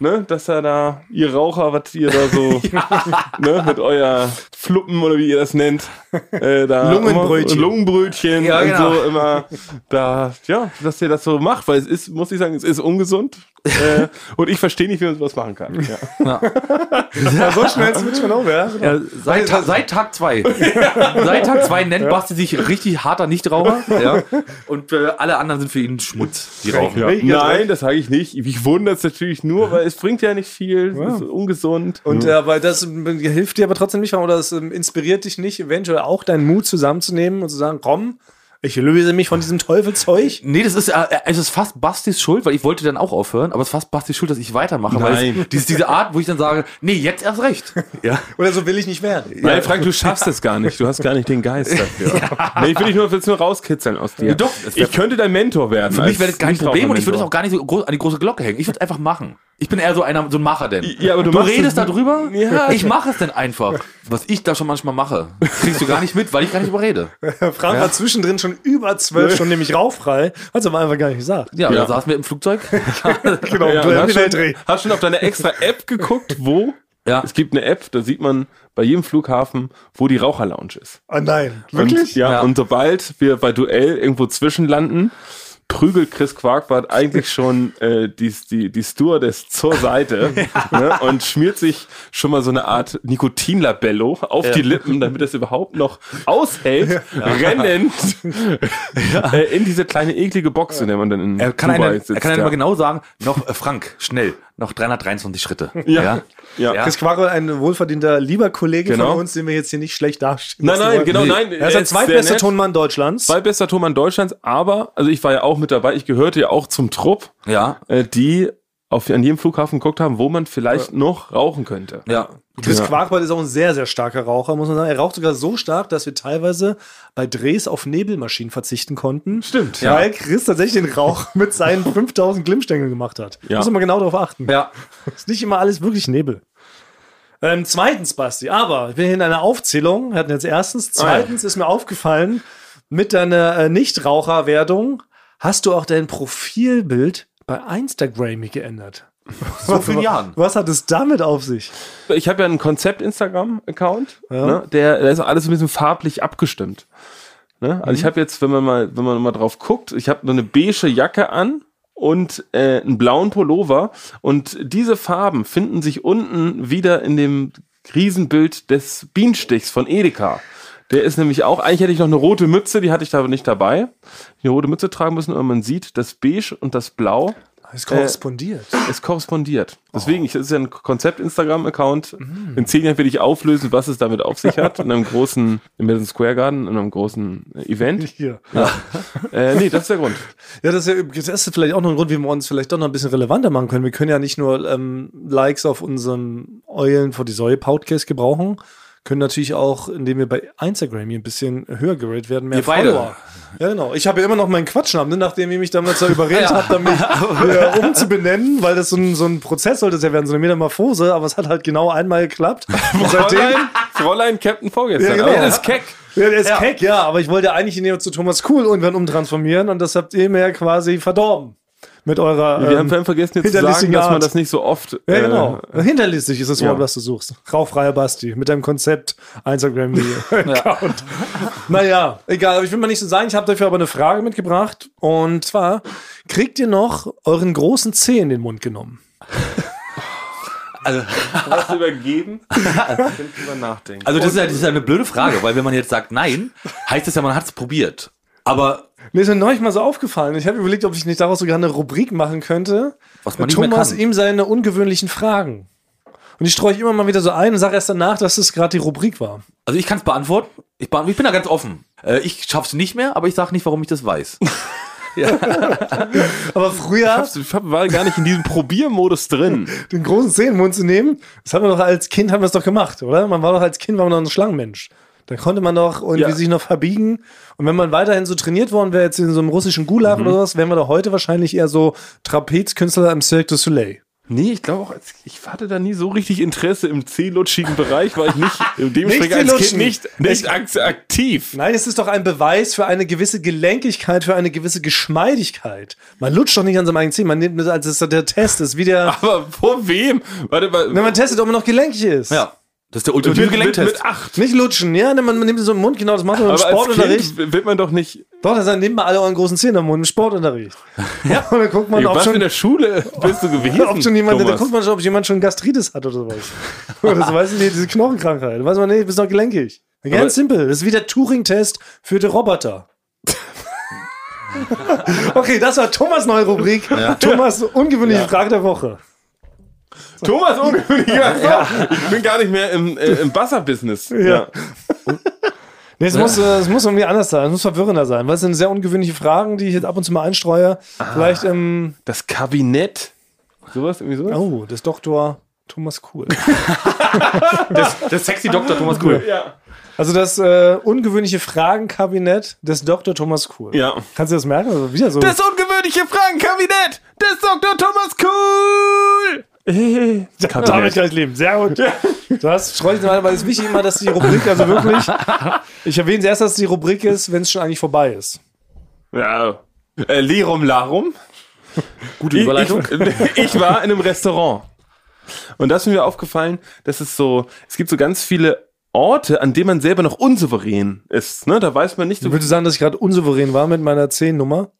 ne, dass er da, ihr Raucher, was ihr da so, ne, mit euer Fluppen oder wie ihr das nennt, äh, da Lungenbrötchen. Immer, Lungenbrötchen Ja, und genau. so immer da, ja, dass ihr das so macht, weil es ist, muss ich sagen, es ist ungesund. Äh, und ich verstehe nicht, wie man sowas machen kann. Ja. Ja, so schnell switcht man over, ja. Ja, seit, Ta seit Tag zwei. seit Tag zwei nennt Basti sich richtig harter Nichtraucher. Ja. Und äh, alle anderen sind für ihn Schmutz, die rauchen. Ja. Nein, das sage ich nicht. Ich wundere es natürlich nur, weil es bringt ja nicht viel. Es ist ungesund. Und äh, aber das ähm, hilft dir aber trotzdem nicht, oder es ähm, inspiriert dich nicht, eventuell auch deinen Mut zusammenzunehmen und zu sagen, komm, ich löse mich von diesem Teufelzeug. Nee, das ist, äh, es ist fast Bastis Schuld, weil ich wollte dann auch aufhören, aber es ist fast Bastis Schuld, dass ich weitermache. Weil Nein. es, diese, diese Art, wo ich dann sage, nee, jetzt erst recht. Ja. Oder so will ich nicht werden. Nein, Frank, du schaffst es gar nicht. Du hast gar nicht den Geist dafür. Nee, ich will dich nur, will's nur rauskitzeln aus dir. doch, es wär- ich könnte dein Mentor werden. Für mich wäre das kein Problem und ich würde es auch gar nicht so groß an die große Glocke hängen. Ich würde es einfach machen. Ich bin eher so einer, so ein Macher denn. Ja, aber du du redest es- darüber, Ja. ich mache es dann einfach. Was ich da schon manchmal mache, kriegst du gar nicht mit, weil ich gar nicht überrede. Frank hat zwischendrin schon über zwölf Stunden nämlich rauffrei, hat aber einfach gar nicht gesagt. Ja, Ja. da saßen wir im Flugzeug. Genau, Ja, du und hast schon, hast schon auf deine extra App geguckt, wo? Ja. Es gibt eine App, da sieht man bei jedem Flughafen, wo die Raucherlounge ist. Ah nein, Und, wirklich? ja, Ja. und sobald wir bei Duell irgendwo zwischenlanden, prügelt Chris Quarkbart eigentlich schon äh, die, die, die Stewardess zur Seite ne, und schmiert sich schon mal so eine Art Nikotinlabello auf die Lippen, damit es überhaupt noch aushält, rennend äh, in diese kleine eklige Box, in der man dann in Er kann, Dubai eine, sitzt. er kann ja. mal genau sagen, noch äh, Frank, schnell, noch 323 Schritte. Ja. ja. Ja. Ja. Chris Quaro, ein wohlverdienter lieber Kollege Genau. von uns, den wir jetzt hier nicht schlecht dastehen. Nein, nein, genau, Nee. nein. Er ist der ist sehr zweitbeste nett. Tonmann Deutschlands. Zweitbester Tormann Deutschlands, aber, also ich war ja auch mit dabei, ich gehörte ja auch zum Trupp, Ja, äh, die auf, an jedem Flughafen geguckt haben, wo man vielleicht noch rauchen könnte. ja. Chris Ja. Quarkbart ist auch ein sehr, sehr starker Raucher, muss man sagen. Er raucht sogar so stark, dass wir teilweise bei Drehs auf Nebelmaschinen verzichten konnten. Stimmt. Ja. Weil Chris tatsächlich den Rauch mit seinen 5000 Glimmstängeln gemacht hat. Ja. Muss man genau darauf achten. Ja. Ist nicht immer alles wirklich Nebel. Ähm, zweitens, Basti, aber ich bin hier in einer Aufzählung. Wir hatten jetzt erstens. Zweitens ist mir aufgefallen, mit deiner äh, Nichtraucherwerdung hast du auch dein Profilbild bei Instagram geändert. So vielen Jahren. Was hat es damit auf sich? Ich habe ja einen Konzept-Instagram-Account, Ja. ne, der, der ist alles ein bisschen farblich abgestimmt. Ne? Also ich habe jetzt, wenn man mal, wenn man mal drauf guckt, ich habe nur eine beige Jacke an und äh, einen blauen Pullover und diese Farben finden sich unten wieder in dem Riesenbild des Bienenstichs von Edeka. Der ist nämlich auch, eigentlich hätte ich noch eine rote Mütze, die hatte ich da aber nicht dabei. Eine rote Mütze tragen müssen, aber man sieht, das Beige und das Blau Es korrespondiert. es korrespondiert. Deswegen, ich, das ist ja ein Konzept-Instagram-Account. Mhm. In zehn Jahren werde ich auflösen, was es damit auf sich hat. In einem großen, im Madison Square Garden, in einem großen äh, Event. Hier. Äh, nee, das ist der Grund. Ja, das ist, ja, das ist vielleicht auch noch ein Grund, wie wir uns vielleicht doch noch ein bisschen relevanter machen können. Wir können ja nicht nur ähm, Likes auf unserem Eulen vor die Säule Podcast gebrauchen, können natürlich auch, indem wir bei Instagram hier ein bisschen höher geratet werden, mehr Wir beide. Follower. Ja, genau. Ich habe ja immer noch meinen Quatschnamen, ne, nachdem ihr mich damals da überredet Ja. habt, damit äh, umzubenennen, weil das so ein, so ein Prozess sollte es ja werden, so eine Metamorphose, aber es hat halt genau einmal geklappt. Und seitdem, Fräulein, Captain vorgestern. Ja, genau. Aber das ist keck. ja, der ist keck, ja, aber ich wollte eigentlich ihn zu Thomas Cool irgendwann umtransformieren und das habt ihr mir ja quasi verdorben. Mit eurer. Wir ähm, haben vergessen jetzt zu sagen, dass man das nicht so oft. Ja, äh, genau. Hinterlistig ist das Wort, ja. was du suchst. Rauchfreier Basti mit deinem Konzept Instagram-Account. Naja, egal, aber ich will mal nicht so sagen. Ich habe dafür aber eine Frage mitgebracht. Und zwar, kriegt ihr noch euren großen Zeh in den Mund genommen? Also, Was übergeben? Drüber nachdenken. also das, ist ja, das ist ja eine blöde Frage, weil wenn man jetzt sagt nein, heißt das ja, man hat es probiert. Aber Mir ist mir neulich mal so aufgefallen. Ich habe überlegt, ob ich nicht daraus sogar eine Rubrik machen könnte. Was man nicht mehr Thomas kann. ihm seine ungewöhnlichen Fragen. Und die streue ich immer mal wieder so ein und sage erst danach, dass es gerade die Rubrik war. Also ich kann es beantworten. Ich, beant- ich bin da ganz offen. Äh, ich schaff's nicht mehr, aber ich sag nicht, warum ich das weiß. Aber früher Ich hab, war gar nicht in diesem Probiermodus drin. den großen Zeh in den Mund zu nehmen, das haben wir doch als Kind haben wir es doch gemacht, oder? Man war doch als Kind war man doch ein Schlangenmensch. Da konnte man doch irgendwie Ja. sich noch verbiegen. Und wenn man weiterhin so trainiert worden wäre, jetzt in so einem russischen Gulag Mhm. oder sowas, wären wir doch heute wahrscheinlich eher so Trapezkünstler im Cirque du Soleil. Nee, ich glaube auch, ich hatte da nie so richtig Interesse im C-lutschigen Bereich, weil ich nicht, dementsprechend als. Kind nicht, nicht ak- aktiv. Nein, es ist doch ein Beweis für eine gewisse Gelenkigkeit, für eine gewisse Geschmeidigkeit. Man lutscht doch nicht an seinem eigenen Zeh, man nimmt das als der Test ist, wie der, Aber vor wem? Warte mal. wenn man testet, ob man noch gelenkig ist. Ja. Das ist der ultimative mit, mit, Gelenktest. mit acht. Nicht lutschen, ja, man, man nimmt es so im Mund, genau, das macht man im Aber als Sportunterricht. Kind wird man doch nicht. Doch, dann nimmt man alle euren großen Zähne im Mund im Sportunterricht. Ja, und dann guckt man, ob was schon, in der Schule bist du gewesen? ob schon jemand, dann Thomas? guckt man schon, ob jemand schon Gastritis hat oder sowas. oder so, weißt du, nee, diese Knochenkrankheit. Da weiß man, nee, du bist doch gelenkig. Ganz Aber- simpel. Das ist wie der Turing-Test für die Roboter. okay, das war Thomas' neue Rubrik. Thomas' ungewöhnliche Frage der Woche. Thomas ungewöhnlicher. Ich bin gar nicht mehr im, äh, im Buzzer-Business. Ja. Nee, es, muss, äh, es muss irgendwie anders sein, es muss verwirrender sein, weil es sind sehr ungewöhnliche Fragen, die ich jetzt ab und zu mal einstreue. Vielleicht, ähm, Das Kabinett. Sowas, irgendwie sowas? oh, des Doktor Thomas Kuhl. Der sexy Dr. Thomas Kuhl. Ja. Also das äh, ungewöhnliche Fragenkabinett des Dr. Thomas Kuhl. Ja. Kannst du das merken? Also wieder so. Das ungewöhnliche Fragenkabinett des Dr. Thomas Cool. Äh, damit kann ich leben. Sehr gut. Das streue ich mal, weil es ist wichtig immer, dass die Rubrik, also wirklich, ich erwähne es erst, dass die Rubrik ist, wenn es schon eigentlich vorbei ist. Ja. Äh, Lirum Larum. Gute Ich, Überleitung. ich, ich war in einem Restaurant. Und da ist mir aufgefallen, dass es so, es gibt so ganz viele Orte, an denen man selber noch unsouverän ist. Ne? Da weiß man nicht so. Ich würde sagen, dass ich gerade unsouverän war mit meiner 10-Nummer.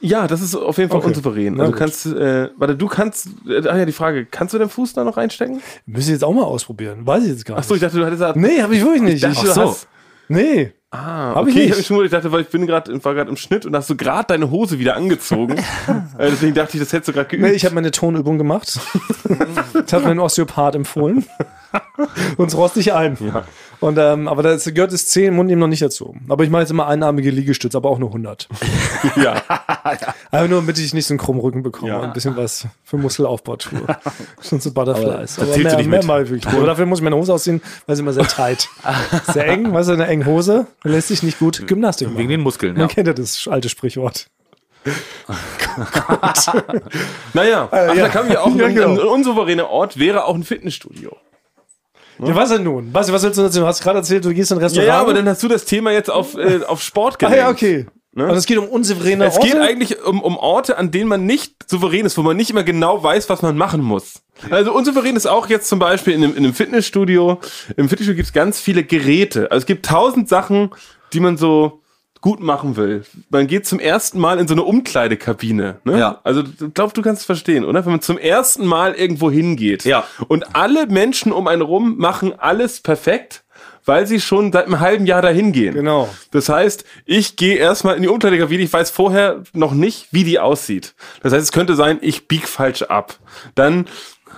Ja, das ist auf jeden Fall Okay. unsouverän. Also kannst, äh, warte, du kannst, äh, ach ja, die Frage, kannst du den Fuß da noch reinstecken? Müsste ich jetzt auch mal ausprobieren. Weiß ich jetzt gar Achso, ich nicht. dachte, du hattest gesagt, Nee, habe ich wirklich nicht. dachte, Ich, du so. hast, nee. ah, Hab okay, ich ich, nicht. hab mich schon, ich dachte, weil ich bin gerade, war gerade im Schnitt und hast du gerade deine Hose wieder angezogen. äh, deswegen dachte ich, das hättest du gerade geübt. Nee, ich habe meine Tonübung gemacht. das hat mir ein Osteopath empfohlen. Und es rost dich ein. Und, ähm, aber das gehört das 10 im Mund eben noch nicht dazu. Aber ich mache jetzt immer einarmige Liegestütze, aber auch nur 100. ja. Aber nur, damit ich nicht so einen krummen Rücken bekomme. Ja. Ein bisschen was für Muskelaufbau tue. Schon so Butterflies. Aber da Aber mehr, nicht mehr mit. ich wirklich. Aber dafür muss ich meine Hose ausziehen, weil sie immer sehr tight. sehr eng, weißt du, eine enge Hose lässt sich nicht gut Gymnastik machen. Wegen den Muskeln, Man ja. kennt ja das alte Sprichwort. Naja, ach, ja. da kam ja auch Ja, ein, genau. ein unsouveräner Ort, wäre auch ein Fitnessstudio. Ja, was denn nun? Was, was willst du dazu? Du hast gerade erzählt, du gehst in ein Ja, Restaurant. ja, aber dann hast du das Thema jetzt auf, äh, auf Sport gelenkt. ja, okay. Also es geht um unsouveräne Es geht Orte? eigentlich um, um Orte, an denen man nicht souverän ist, wo man nicht immer genau weiß, was man machen muss. Also unsouverän ist auch jetzt zum Beispiel in einem, in einem Fitnessstudio. Im Fitnessstudio gibt es ganz viele Geräte. Also es gibt tausend Sachen, die man so gut machen will. Man geht zum ersten Mal in so eine Umkleidekabine. Ne? Ja. Also ich glaube, du kannst es verstehen, oder? Wenn man zum ersten Mal irgendwo hingeht Ja. und alle Menschen um einen rum machen alles perfekt, weil sie schon seit einem halben Jahr dahin gehen. Genau. Das heißt, ich gehe erstmal in die Umkleidekabine, ich weiß vorher noch nicht, wie die aussieht. Das heißt, es könnte sein, ich bieg falsch ab. Dann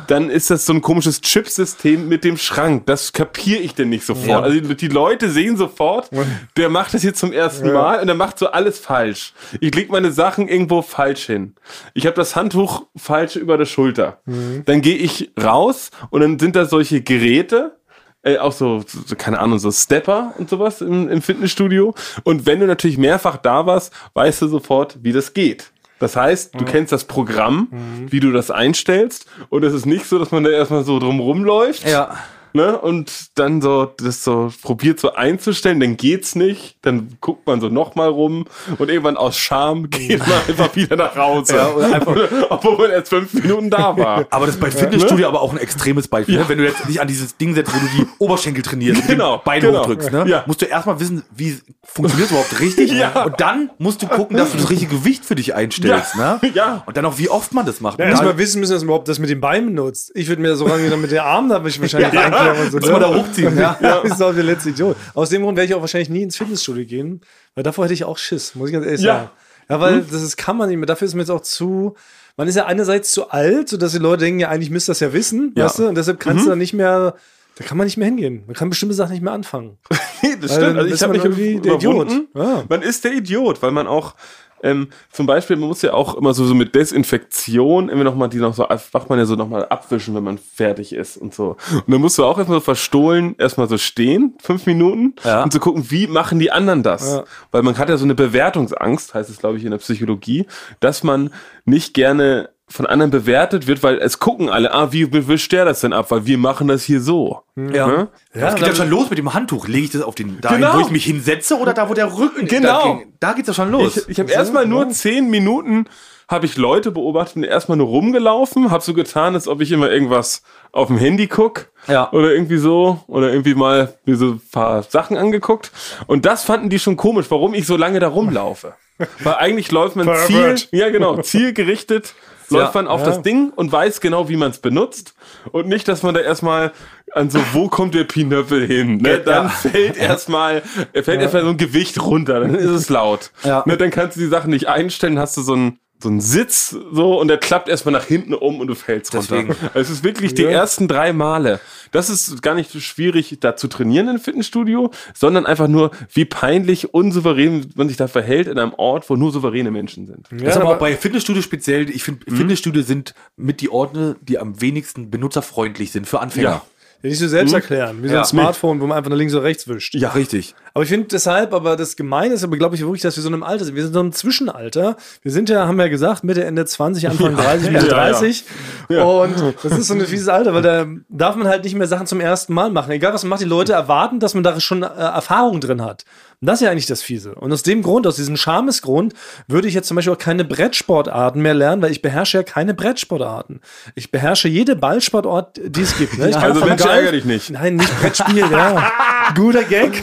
dann ist das so ein komisches Chipsystem mit dem Schrank. Das kapiere ich denn nicht sofort. Ja. Also die Leute sehen sofort, der macht das jetzt zum ersten Mal und der macht so alles falsch. Ich leg meine Sachen irgendwo falsch hin. Ich habe das Handtuch falsch über der Schulter. Dann gehe ich raus und dann sind da solche Geräte, äh, auch so, so, keine Ahnung, so Stepper und sowas im, im Fitnessstudio. Und wenn du natürlich mehrfach da warst, weißt du sofort, wie das geht. Das heißt, du kennst das Programm, wie du das einstellst. Und es ist nicht so, dass man da erstmal so drum rumläuft. Ja. Ne? Und dann so, das so probiert so einzustellen, dann geht's nicht. Dann guckt man so nochmal rum und irgendwann aus Scham geht man einfach wieder nach Hause. Ja, oder einfach- Obwohl man erst fünf Minuten da war. Aber das ist bei Fitnessstudio aber auch ein extremes Beispiel. Ne? Wenn du jetzt dich an dieses Ding setzt, wo du die Oberschenkel trainierst, Genau, Bein genau. hochdrückst, ne? Ja. musst du erstmal wissen, wie funktioniert es überhaupt richtig. Ja. Und dann musst du gucken, dass du das richtige Gewicht für dich einstellst. Ja. Ne? Ja. Und dann auch, wie oft man das macht. Ja, erstmal wissen müssen, dass man überhaupt das mit den Beinen benutzt. Ich würde mir so rangehen, mit den Armen, da würde ich wahrscheinlich Ja, reinklemmen und so. muss man da hochziehen, ja. ja. Das ist auch der letzte Idiot. Aus dem Grund werde ich auch wahrscheinlich nie ins Fitnessstudio gehen, weil davor hätte ich auch Schiss, muss ich ganz ehrlich Ja. sagen. Ja, weil das ist, kann man nicht mehr. Dafür ist mir jetzt auch zu. Man ist ja einerseits zu alt, sodass die Leute denken, ja, eigentlich müsst ihr das ja wissen, Ja. weißt du? Und deshalb kannst du dann nicht mehr, da kann man nicht mehr hingehen. Man kann bestimmte Sachen nicht mehr anfangen. das Weil stimmt. Also ist ich habe mich irgendwie der. Idiot. Ja. Man ist der Idiot, weil man auch ähm, zum Beispiel, man muss ja auch immer so, so mit Desinfektion immer noch mal die noch so, macht man ja so noch mal abwischen, wenn man fertig ist und so. Und dann musst du auch erstmal so verstohlen, erstmal so stehen, fünf Minuten, Ja. und zu gucken, wie machen die anderen das? Ja. Weil man hat ja so eine Bewertungsangst, heißt es, glaube ich, in der Psychologie, dass man nicht gerne von anderen bewertet wird, weil es gucken alle, ah, wie wischt der das denn ab? Weil wir machen das hier so. Ja. Ne? das geht ja schon los mit dem Handtuch. Lege ich das auf den, da Genau. wo ich mich hinsetze oder da, wo der Rücken Genau. Da, ging- da geht's ja schon los. Ich, ich habe erstmal nur zehn Minuten habe ich Leute beobachtet und erstmal nur rumgelaufen, habe so getan, als ob ich immer irgendwas auf dem Handy guck Ja. oder irgendwie so oder irgendwie mal mir so ein paar Sachen angeguckt und das fanden die schon komisch, warum ich so lange da rumlaufe. Weil eigentlich läuft man Ziel, ja genau, zielgerichtet läuft man auf Ja. das Ding und weiß genau, wie man es benutzt und nicht, dass man da erstmal an so, wo kommt der Pinöppel hin? Ne? Dann fällt erstmal, fällt erstmal so ein Gewicht runter, dann ist es laut. Ja. Ne? Dann kannst du die Sachen nicht einstellen, hast du so einen so einen Sitz so und der klappt erstmal nach hinten um und du fällst Deswegen. runter. Also Es ist wirklich die ersten drei Male. Das ist gar nicht so schwierig, da zu trainieren im Fitnessstudio, sondern einfach nur, wie peinlich unsouverän man sich da verhält in einem Ort, wo nur souveräne Menschen sind. Das ist aber auch bei Fitnessstudios speziell. Ich finde, Fitnessstudios sind mit die Orte, die am wenigsten benutzerfreundlich sind für Anfänger. Ja. Ja, nicht so selbst erklären, wie so Ja. ein Smartphone, wo man einfach nach links oder rechts wischt. Ja, richtig. Aber ich finde deshalb, aber das Gemeine ist aber, glaube ich, wirklich, dass wir so in einem Alter sind. Wir sind so im Zwischenalter. Wir sind ja, haben wir ja gesagt, Mitte, Ende 20, Anfang 30, Mitte Ja, ja. 30. Und das ist so ein fieses Alter, weil da darf man halt nicht mehr Sachen zum ersten Mal machen. Egal, was man macht, die Leute erwarten, dass man da schon äh, Erfahrung drin hat. Und das ist ja eigentlich das Fiese. Und aus dem Grund, aus diesem Schamesgrund, würde ich jetzt zum Beispiel auch keine Brettsportarten mehr lernen, weil ich beherrsche ja keine Brettsportarten. Ich beherrsche jede Ballsportart, die es gibt. Ne? Ich kann Also Golf- ärgere dich nicht. Nein, nicht Brettspiel, ja. Guter Gag.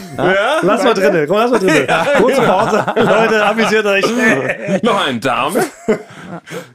Lass mal drinne, komm, lass mal drinne. Kurze Pause. Leute, amüsiert euch. Noch ein Darm.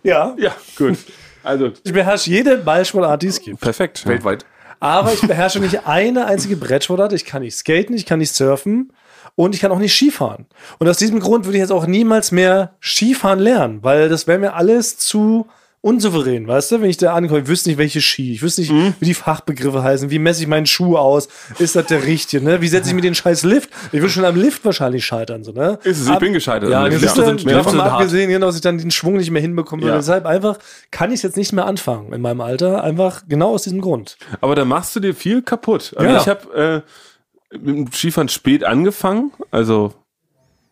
ja, Ja, gut. Also, ich beherrsche jede Ballsportart, die es gibt. perfekt. Weltweit. Aber ich beherrsche nicht eine einzige Brettsportart. Ich kann nicht skaten, ich kann nicht surfen und ich kann auch nicht Skifahren. Und aus diesem Grund würde ich jetzt auch niemals mehr Skifahren lernen, weil das wäre mir alles zu unsouverän, weißt du? Wenn ich da ankomme, ich wüsste nicht, welche Ski, ich wüsste nicht, wie die Fachbegriffe heißen, wie messe ich meinen Schuh aus, ist das der richtige, ne? Wie setze ich mir den scheiß Lift? Ich würde schon am Lift wahrscheinlich scheitern, so, ne? Ist es, ich bin gescheitert. Ja, Ja, Lifte sind- die Lifte davon sind mal hart. abgesehen, genau, dass ich dann den Schwung nicht mehr hinbekomme. Ja. Deshalb einfach kann ich es jetzt nicht mehr anfangen in meinem Alter. Einfach genau aus diesem Grund. Aber da machst du dir viel kaputt. Also Ja. ich habe äh, mit dem Skifahren spät angefangen, also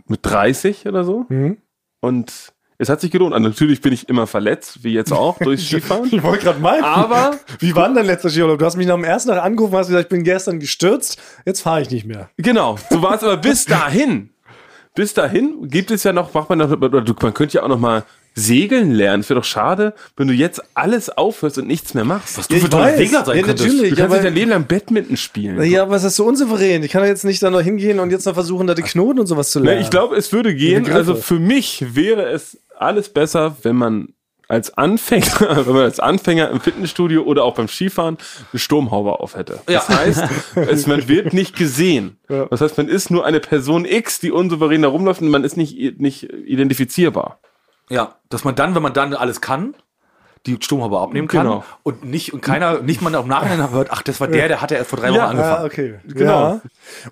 mit 30 oder so. Mhm. Und es hat sich gelohnt. Und natürlich bin ich immer verletzt, wie jetzt auch, durchs Skifahren. Ich wollte gerade meinen. Aber Wie war denn dein letzter Skiurlaub? Du hast mich nach dem ersten Tag angerufen und hast gesagt, ich bin gestern gestürzt, jetzt fahre ich nicht mehr. genau, so war es aber bis dahin. Bis dahin gibt es ja noch, macht man noch, man könnte ja auch noch mal segeln lernen. Es wäre doch schade, wenn du jetzt alles aufhörst und nichts mehr machst. Was du für toller Segler sein ja, könntest. natürlich. Du kannst nicht dein Leben lang Badminton spielen. ja, aber es ist so unsouverän. Ich kann ja jetzt nicht da noch hingehen und jetzt noch versuchen, da die Knoten und sowas zu Ne, lernen. ich glaube, es würde gehen. Also für mich wäre es alles besser, wenn man als Anfänger, wenn man als Anfänger im Fitnessstudio oder auch beim Skifahren eine Sturmhaube auf hätte. Das heißt, es, man wird nicht gesehen. Das heißt, man ist nur eine Person X, die unsouverän da rumläuft und man ist nicht, nicht identifizierbar. Ja, dass man dann, wenn man dann alles kann, die Sturmhaube abnehmen kann Genau. und nicht und keiner, nicht mal im Nachhinein hört, ach, das war der, der hatte erst vor drei Wochen ja, angefangen. okay. Genau. Ja.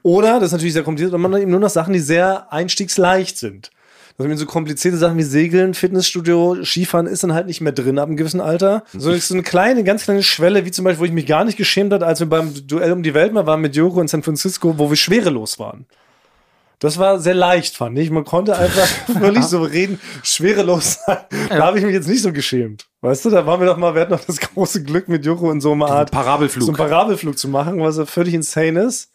Oder, das ist natürlich sehr kompliziert, und man hat eben nur noch Sachen, die sehr einstiegsleicht sind. Also so komplizierte Sachen wie Segeln, Fitnessstudio, Skifahren ist dann halt nicht mehr drin ab einem gewissen Alter. So ist so eine kleine, ganz kleine Schwelle, wie zum Beispiel, wo ich mich gar nicht geschämt hat, als wir beim Duell um die Welt mal waren mit Joko in San Francisco, wo wir schwerelos waren. Das war sehr leicht, fand ich. Man konnte einfach völlig souverän schwerelos sein. Da habe ich mich jetzt nicht so geschämt. Weißt du, da waren wir doch mal, wir hatten noch das große Glück mit Joko in so einer Art Parabelflug. so einen Parabelflug zu machen, was ja völlig insane ist.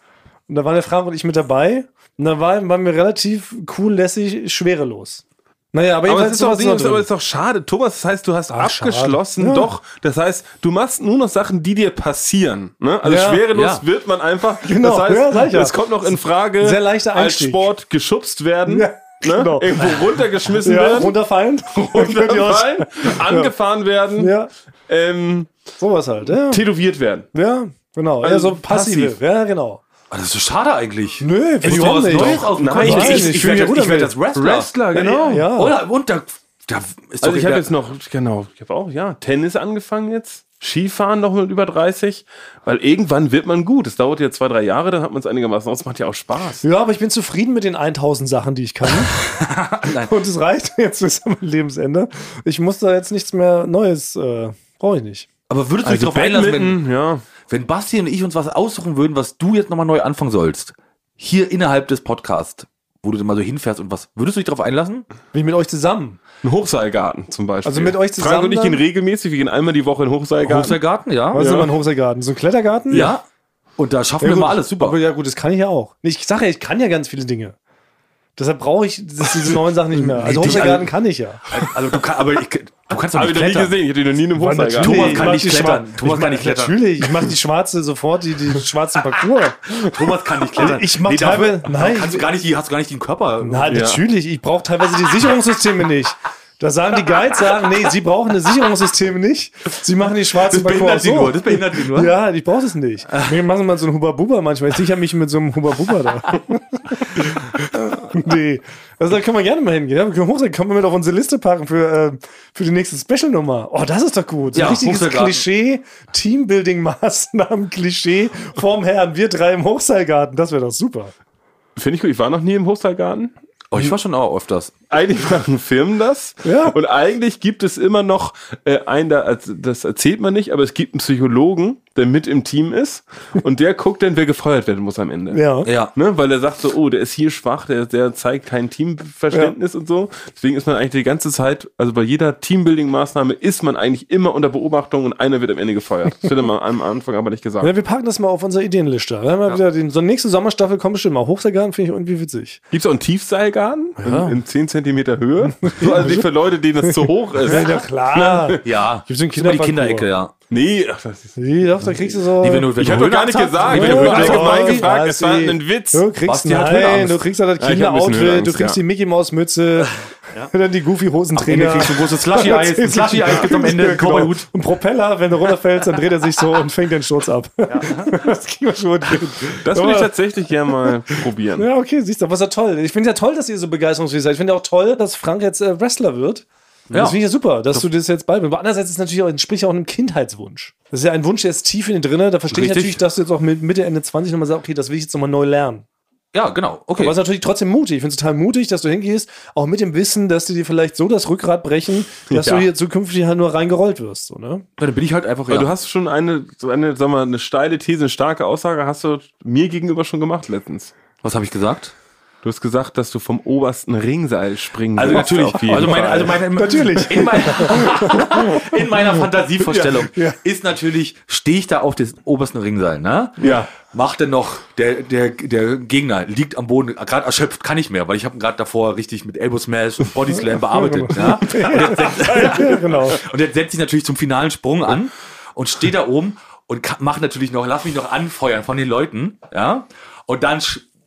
Und da war der Frank und ich mit dabei. Und da war, waren wir relativ cool, lässig, schwerelos. Naja, aber, Aber es ist, doch, Ding, noch aber ist doch schade. Thomas, das heißt, du hast Ach, abgeschlossen. schade. Ja. Doch. Das heißt, du machst nur noch Sachen, die dir passieren. Ne? Also Ja. schwerelos Ja. wird man einfach. Genau. Das heißt, es kommt noch in Frage, Sehr leichter als. Sport geschubst werden. Ne? genau. Irgendwo runtergeschmissen werden. runterfallen. runterfallen, angefahren werden, Ja, ähm, sowas halt. Ja, tätowiert werden. ja genau. Also ja, so passive. passiv. Ja, genau. Ah, Das ist so schade eigentlich. Nö, ich du auch was nicht. Neues Nein, Kopf? ich- ich, ich ich, ich, werde werd das Wrestler. Wrestler, genau. Ja. Oder, und da, da ist Also ich habe jetzt noch, genau, ich habe auch, ja, Tennis angefangen jetzt. Skifahren noch mit über 30, weil irgendwann wird man gut. Es dauert ja zwei, drei Jahre, dann hat man es einigermaßen aus. Macht ja auch Spaß. Ja, aber ich bin zufrieden mit den 1000 Sachen, die ich kann. Und es reicht jetzt bis am Lebensende. Ich muss da jetzt nichts mehr Neues, äh, brauche ich nicht. Aber würdest du dich Also darauf einlassen, wenn, ja. Wenn Basti und ich uns was aussuchen würden, was du jetzt nochmal neu anfangen sollst? Hier innerhalb des Podcasts, wo du dann mal so hinfährst und was, würdest du dich darauf einlassen? Wie mit euch zusammen. Ein Hochseilgarten zum Beispiel. Also mit euch Frank zusammen und ich gehen regelmäßig, wir gehen einmal die Woche in den Hochseilgarten. Hochseilgarten, ja. Was ist Ja. denn mal ein Hochseilgarten? So ein Klettergarten? Ja. Und da schaffen Ja, wir gut. mal alles, super. Aber ja, gut, das kann ich ja auch. Ich sage ja, ich kann ja ganz viele Dinge. Deshalb brauche ich das, diese neuen Sachen nicht mehr. Also Hochseilgarten kann ich ja. also du kannst, aber ich, du kannst doch Habe nicht ich noch nie klettern. gesehen, ich hätte ihn noch nie in einem Mann, Hochseilgarten. Thomas kann nicht die klettern. Thomas ich kann mach- nicht klettern. Natürlich, ich mache die schwarze sofort, die, die schwarzen Parcours. Thomas kann nicht klettern. Ich mach dafür- teilweise- nein. Kannst du gar nicht, die- hast du gar nicht den Körper. Na, natürlich, ich brauche teilweise die Sicherungssysteme nicht. Da sagen die Guides, sagen, nee, sie brauchen die Sicherungssysteme nicht. Sie machen die schwarzen Das behindert so. nur, das behindert sie nur. Ja, ich brauche das nicht. Wir machen mal so einen Huba-Buba manchmal. Ich sichere mich mit so einem Huba-Buba da. nee. Also da können wir gerne mal hingehen. Ja, wir können hoch sein, können wir mit auf unsere Liste packen für, äh, für die nächste Special-Nummer. Oh, das ist doch gut. So Ja, ein richtiges. Klischee, Teambuilding-Maßnahmen-Klischee vorm Herrn. Wir drei im Hochseilgarten. Das wäre doch super. Finde ich gut. Ich war noch nie im Hochseilgarten. Oh, ich war schon auch öfters. Eigentlich machen Firmen das. Ja. Und eigentlich gibt es immer noch äh, einen, da, also das erzählt man nicht, aber es gibt einen Psychologen, der mit im Team ist. Und der guckt dann, wer gefeuert werden muss am Ende. Ja. Ja. Ne? Weil er sagt so, oh, der ist hier schwach, der, der zeigt kein Teamverständnis und so. Deswegen ist man eigentlich die ganze Zeit, also bei jeder Teambuilding-Maßnahme ist man eigentlich immer unter Beobachtung und einer wird am Ende gefeuert. Das wird man am Anfang aber nicht gesagt. Ja, wir packen das mal auf unsere Ideenliste. Wir haben ja. wieder den, so nächste Sommerstaffel kommt bestimmt mal. Hochseilgarten finde ich irgendwie witzig. Gibt es auch einen Tiefseilgarten in, in 10 Zentimeter Höhe? So, also nicht für Leute, denen das zu hoch ist. Ja, klar. Ja. Immer die Kinderparcours. Kinderecke, ja. Nee, ach, das ist, Nee, doch, da kriegst du so. Die, wenn du, wenn ich du habe doch gar nicht gesagt. Ich wenn habe allgemein gefragt. Es war Basti. ein Witz. Du kriegst, nein, du kriegst ja das Ja, ein Kinderoutfit, du kriegst ja. die Mickey Maus Mütze, dann die Goofy Am Ende Hosenträger. kriegst du ein großes Slushy-Eis. Ein Slushy-Eis gibt am Ende einen Genau. Cowboy-Hut. Und Propeller, wenn du runterfällst, dann dreht er sich so und fängt den Sturz ab. das kriegen wir schon hin. Das will ich tatsächlich gerne mal probieren. Ja, okay, siehst du, aber ist ja toll. Ich finde ja toll, dass ihr so begeisterungsfähig seid. Ich finde auch toll, dass Frank jetzt äh, Wrestler wird. Ja. Das finde ich ja super, dass du das jetzt beibringst. Aber andererseits ist es natürlich auch, entspricht ja auch einem Kindheitswunsch. Das ist ja ein Wunsch, der ist tief in dir drin. Da verstehe ich natürlich, dass du jetzt auch mit Mitte, Ende 20 nochmal sagst, okay, das will ich jetzt nochmal neu lernen. Ja, genau. Okay. Aber es ist natürlich trotzdem mutig. Ich finde es total mutig, dass du hingehst, auch mit dem Wissen, dass die dir vielleicht so das Rückgrat brechen, dass Ja. du hier zukünftig halt nur reingerollt wirst. So, ne? Ja, dann bin ich halt einfach, ja. du hast schon eine, so eine, sag mal, eine steile These, eine starke Aussage hast du mir gegenüber schon gemacht letztens. Was habe ich gesagt? Du hast gesagt, dass du vom obersten Ringseil springen Also willst, natürlich, auf jeden also meine, also meine, Natürlich. In, mein, in meiner Fantasievorstellung Ja, ja. ist natürlich, stehe ich da auf des obersten Ringseil, ne? Ja. Macht denn noch, der, der, der Gegner liegt am Boden, gerade erschöpft, kann ich mehr, weil ich habe ihn gerade davor richtig mit Elbow Smash und Body Slam bearbeitet. ne? und, jetzt setzt, ja, genau. und jetzt setzt sich natürlich zum finalen Sprung an und stehe da oben und mach natürlich noch, lass mich noch anfeuern von den Leuten, ja? Und dann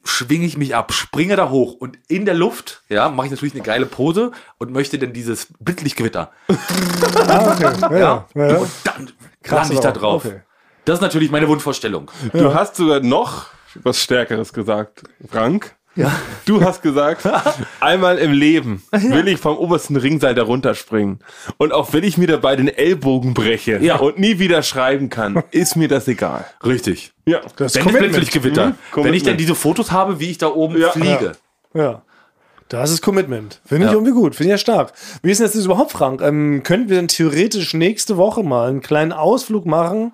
schwinge ich mich ab, springe da hoch und in der Luft, ja, mache ich natürlich eine geile Pose und möchte dann dieses Blitzlichtgewitter. Ah, okay. Ja, ja. ja, ja. Und dann Krass, lande ich da drauf. Okay. Das ist natürlich meine Wunschvorstellung. Du hast sogar noch was Stärkeres gesagt, Frank. Ja. Du hast gesagt, einmal im Leben will ich vom obersten Ringseil runterspringen. Und auch wenn ich mir dabei den Ellbogen breche Ja. und nie wieder schreiben kann, ist mir das egal. Richtig. Ja. Das ist Wenn es Commitment. plötzlich Gewitter. Mhm. Wenn ich dann diese Fotos habe, wie ich da oben Ja. fliege. Ja. Das ist Commitment. Finde ich Ja. irgendwie gut. Finde ich ja stark. Wie ist denn das jetzt überhaupt, Frank? Ähm, könnten wir denn theoretisch nächste Woche mal einen kleinen Ausflug machen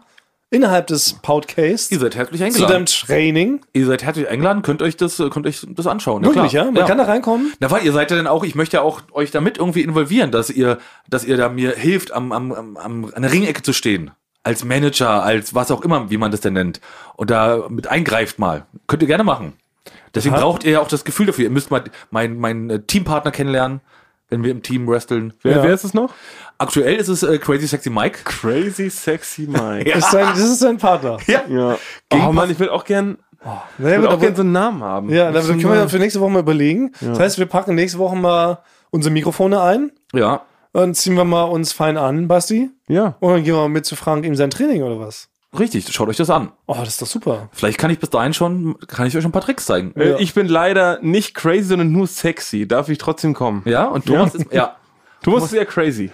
innerhalb des Podcasts Ihr seid herzlich zu eingeladen. deinem Training? Ihr seid herzlich eingeladen, könnt euch das, könnt euch das anschauen. Wirklich, ja? Man kann da reinkommen? Na, weil ihr seid ja dann auch, ich möchte ja auch euch damit irgendwie involvieren, dass ihr, dass ihr da mir hilft, am, am, am, am, an der Ringecke zu stehen. Als Manager, als was auch immer, wie man das denn nennt. Und da mit eingreift mal. Könnt ihr gerne machen. Deswegen braucht ihr ja auch das Gefühl dafür. Ihr müsst mal meinen äh, Teampartner kennenlernen, wenn wir im Team wresteln. Wer, Ja. wer ist es noch? Aktuell ist es äh, Crazy Sexy Mike. Crazy Sexy Mike. Ja. Das, ist dein, das ist dein Partner. Ja. Ja. Oh Mann, ich will auch gern, Naja, ich will auch aber- gern so einen Namen haben. ja, dann können wir ja für nächste Woche mal überlegen. Das heißt, wir packen nächste Woche mal unsere Mikrofone ein. Ja. Dann ziehen wir mal uns fein an, Basti. Ja. Und dann gehen wir mal mit zu Frank in sein Training oder was? Richtig, schaut euch das an. Oh, das ist doch super. Vielleicht kann ich bis dahin schon, kann ich euch schon ein paar Tricks zeigen. Äh, Ich bin leider nicht crazy, sondern nur sexy. Darf ich trotzdem kommen? Ja, und Thomas ist, ja. Thomas ist ja crazy.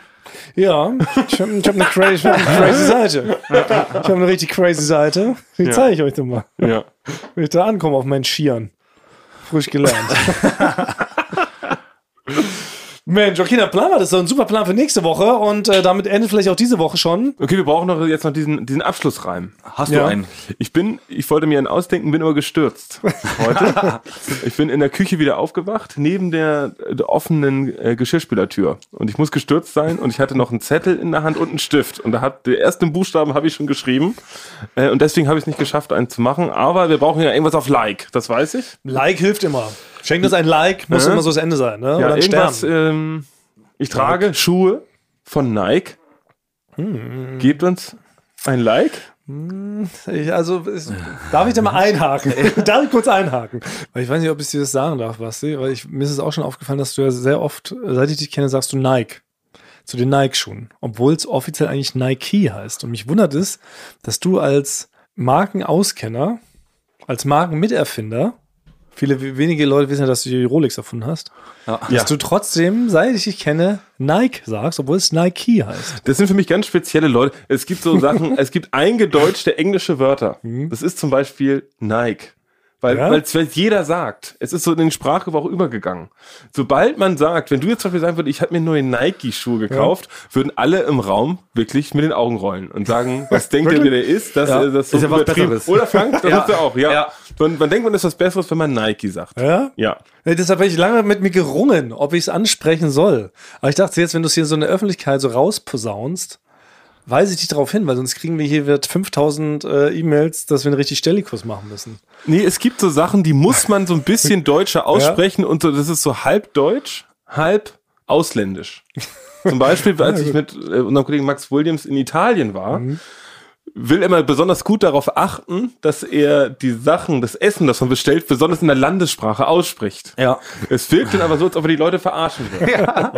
Ja, ich habe ich hab eine, crazy, ich hab eine crazy Seite. Ich habe eine richtig crazy Seite. Die Ja. zeige ich euch doch mal. Ja. Wenn ich da ankomme auf meinen Skiern. Frisch gelernt. Mensch, okay, der Plan war das ist doch ein super Plan für nächste Woche und äh, damit endet vielleicht auch diese Woche schon. Okay, wir brauchen noch jetzt noch diesen, diesen Abschlussreim. Hast Ja. du einen? Ich bin, ich wollte mir einen ausdenken, bin aber gestürzt heute. ich bin in der Küche wieder aufgewacht, neben der, der offenen äh, Geschirrspülertür. Und ich muss gestürzt sein und ich hatte noch einen Zettel in der Hand und einen Stift. Und da hat der ersten Buchstaben habe ich schon geschrieben. Äh, und deswegen habe ich es nicht geschafft, einen zu machen. Aber wir brauchen ja irgendwas auf Like, das weiß ich. Like hilft immer. Schenkt uns ein Like, muss Ja. immer so das Ende sein, ne? Ja, Oder ein irgendwas, Stern. ähm, ich trage Schuhe von Nike. Hm. Gebt uns ein Like. Ich, also, es, darf ich da mal einhaken? darf ich kurz einhaken? Weil ich weiß nicht, ob ich dir das sagen darf, Basti, weil ich, mir ist es auch schon aufgefallen, dass du ja sehr oft, seit ich dich kenne, sagst du Nike. Zu den Nike-Schuhen. Obwohl es offiziell eigentlich Nike heißt. Und mich wundert es, dass du als Markenauskenner, als Markenmiterfinder, viele wenige Leute wissen ja, dass du die Rolex erfunden hast, Ja. dass du trotzdem, seit ich dich kenne, Nike sagst, obwohl es Nike heißt. Das sind für mich ganz spezielle Leute. Es gibt so Sachen, es gibt eingedeutschte englische Wörter. Das ist zum Beispiel Nike. Weil Ja? weil es jeder sagt. Es ist so in den Sprachgebrauch übergegangen. Sobald man sagt, wenn du jetzt zum Beispiel sagen würdest, ich habe mir neue Nike-Schuhe gekauft, würden alle im Raum wirklich mit den Augen rollen und sagen, was denkt ihr, wer der ist? Das, Ja. äh, das Ist ja was. Besseres. Oder Frank, das Ja. hast du auch, ja. Ja. Man, man denkt, man ist was Besseres, wenn man Nike sagt. Ja? Ja. Ja, deshalb habe ich lange mit mir gerungen, ob ich es ansprechen soll. Aber ich dachte jetzt, wenn du es hier so in der Öffentlichkeit so rausposaunst, weise ich dich darauf hin, weil sonst kriegen wir hier wird 5000 äh, E-Mails, dass wir einen richtig Stellikus machen müssen. Nee, es gibt so Sachen, die muss man so ein bisschen deutscher aussprechen und so, das ist so halb deutsch, halb ausländisch. Zum Beispiel, als ich mit äh, unserem Kollegen Max Williams in Italien war, will er immer besonders gut darauf achten, dass er die Sachen, das Essen, das man bestellt, besonders in der Landessprache ausspricht. Ja. Es wirkt dann aber so, als ob er die Leute verarschen will. Ja.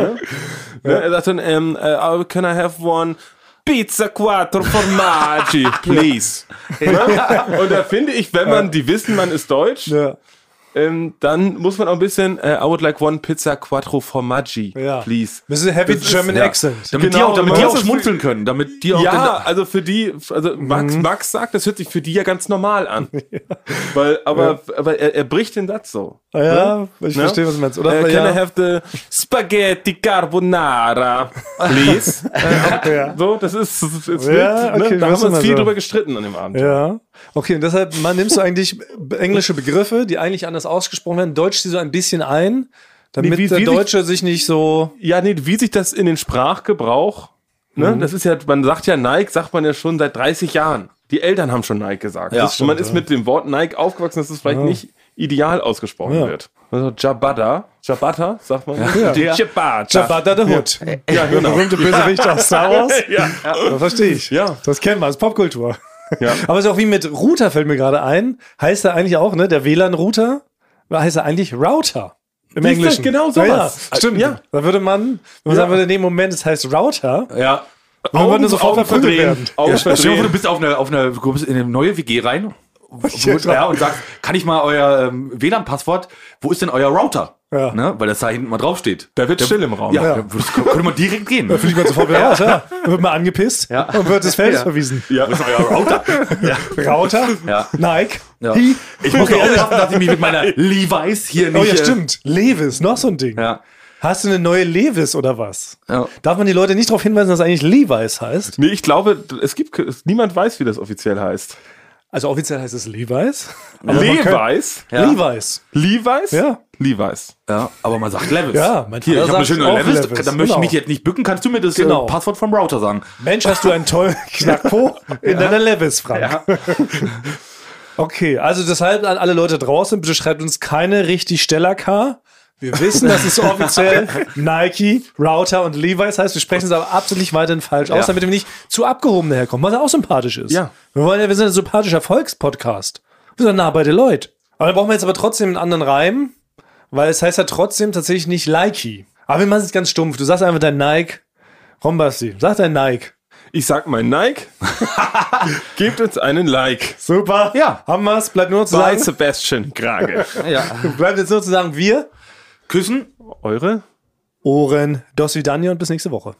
Ja, er sagt dann, ähm, äh, can I have one Pizza quattro formaggi, please. Ja? Und da finde ich, wenn man, die wissen, man ist deutsch, Ja. ähm, dann muss man auch ein bisschen, äh, I would like one Pizza quattro formaggi, Ja. please. Das ist ein Heavy Das ist- German ja. Accent. Damit die Genau, auch, damit die muss auch schmunzeln können, damit die auch Ja, also für die, also Max, Max sagt, das hört sich für die ja ganz normal an. Weil, aber, aber er, er bricht den Satz so. Ja, ich Ne? verstehe, was du meinst. Oder Äh, ja, can I have the Spaghetti Carbonara, please? Äh, Ja. So, das ist, das ist Ja, okay, ne? Da haben wir uns viel so. drüber gestritten an dem Abend. Ja. Okay, und deshalb man nimmst du eigentlich englische Begriffe, die eigentlich anders ausgesprochen werden, deutsch sie so ein bisschen ein, damit Nee, wie- der wie sich- Deutsche sich nicht so. Ja, nee, wie sich das in den Sprachgebrauch, ne, Mhm. das ist ja, man sagt ja Nike, sagt man ja schon seit 30 Jahren. Die Eltern haben schon Nike gesagt. Ja, das, man ist mit dem Wort Nike aufgewachsen, dass es vielleicht nicht ideal ausgesprochen Ja. wird. Also Jabada, Jabata, sagt man. Ja. Die Jabata. The Hood. Ja, Der genau. berühmte Bösewicht aus Star Wars. Ja. Das verstehe ich. Ja. Das kennt man, das ist Popkultur. Ja. Aber es ist auch wie mit Router, fällt mir gerade ein. Heißt er eigentlich auch, ne? Der WLAN-Router? Heißt er eigentlich Router? Im Englischen. genau Ja, ja, stimmt. Ja. Da würde man, wenn man sagen würde, nee, Moment, es heißt Router, Ja. Dann würde sofort Augen verdrehen. werden. Augen Ja, vor, du verdrehen. bist auf eine, auf eine, in eine neue WG rein wo, Ja, ja, und sagst, kann ich mal euer ähm, WLAN-Passwort, wo ist denn euer Router? Ja. Ne? Weil das da hinten mal draufsteht. Da wird still im Raum. Ja, Ja. Da könnte man direkt gehen. Da fliegt man sofort wieder raus, ja. Dann wird man angepisst Ja. und wird des Feldes Ja. verwiesen. Ja. Wo ist euer Router? Router, Ja. Nike, Ja. Ich muss auch aufpassen, dass ich mich mit meiner Levi's hier nicht... Oh ja, äh, stimmt. Levis, noch so ein Ding. Ja. Hast du eine neue Levis oder was? Ja. Darf man die Leute nicht darauf hinweisen, dass eigentlich Levi's heißt? Nee, ich glaube, es gibt, es- niemand weiß, wie das offiziell heißt. Also offiziell heißt es Levi's. Man Levi's? Ja. Levi's. Levi's? Ja. Levi's. Ja, aber man sagt Levis. Ja, mein Hier, ich habe eine schöne Levis, Levis, da möchte ich genau. mich jetzt nicht bücken. Kannst du mir das Genau. äh, Passwort vom Router sagen? Mensch, hast du einen tollen Knackpo in deiner Levis, Frank. Okay, also deshalb an alle Leute draußen, bitte schreibt uns keine richtig Steller-K. Wir wissen, dass es offiziell Nike, Router und Levi's heißt. Wir sprechen es aber absolut weiterhin falsch aus, Ja. damit wir nicht zu abgehoben daherkommen, was ja auch sympathisch ist. Ja. Wir wollen ja, wir sind ein sympathischer Volkspodcast. Wir sind nah bei den Leuten. Aber dann brauchen wir jetzt aber trotzdem einen anderen Reim, weil es heißt ja trotzdem tatsächlich nicht Likey. Aber wir machen es jetzt ganz stumpf. Du sagst einfach dein Nike. Rombasti, sag dein Nike. Ich sag mal Nike. Gebt uns einen Like. Super. Ja. Haben wir's. Bleibt nur zu Bei sagen. Sebastian Grage. Ja. Bleibt jetzt nur zu sagen, wir Küssen. Eure? Ohren. Dos Vidania und bis nächste Woche.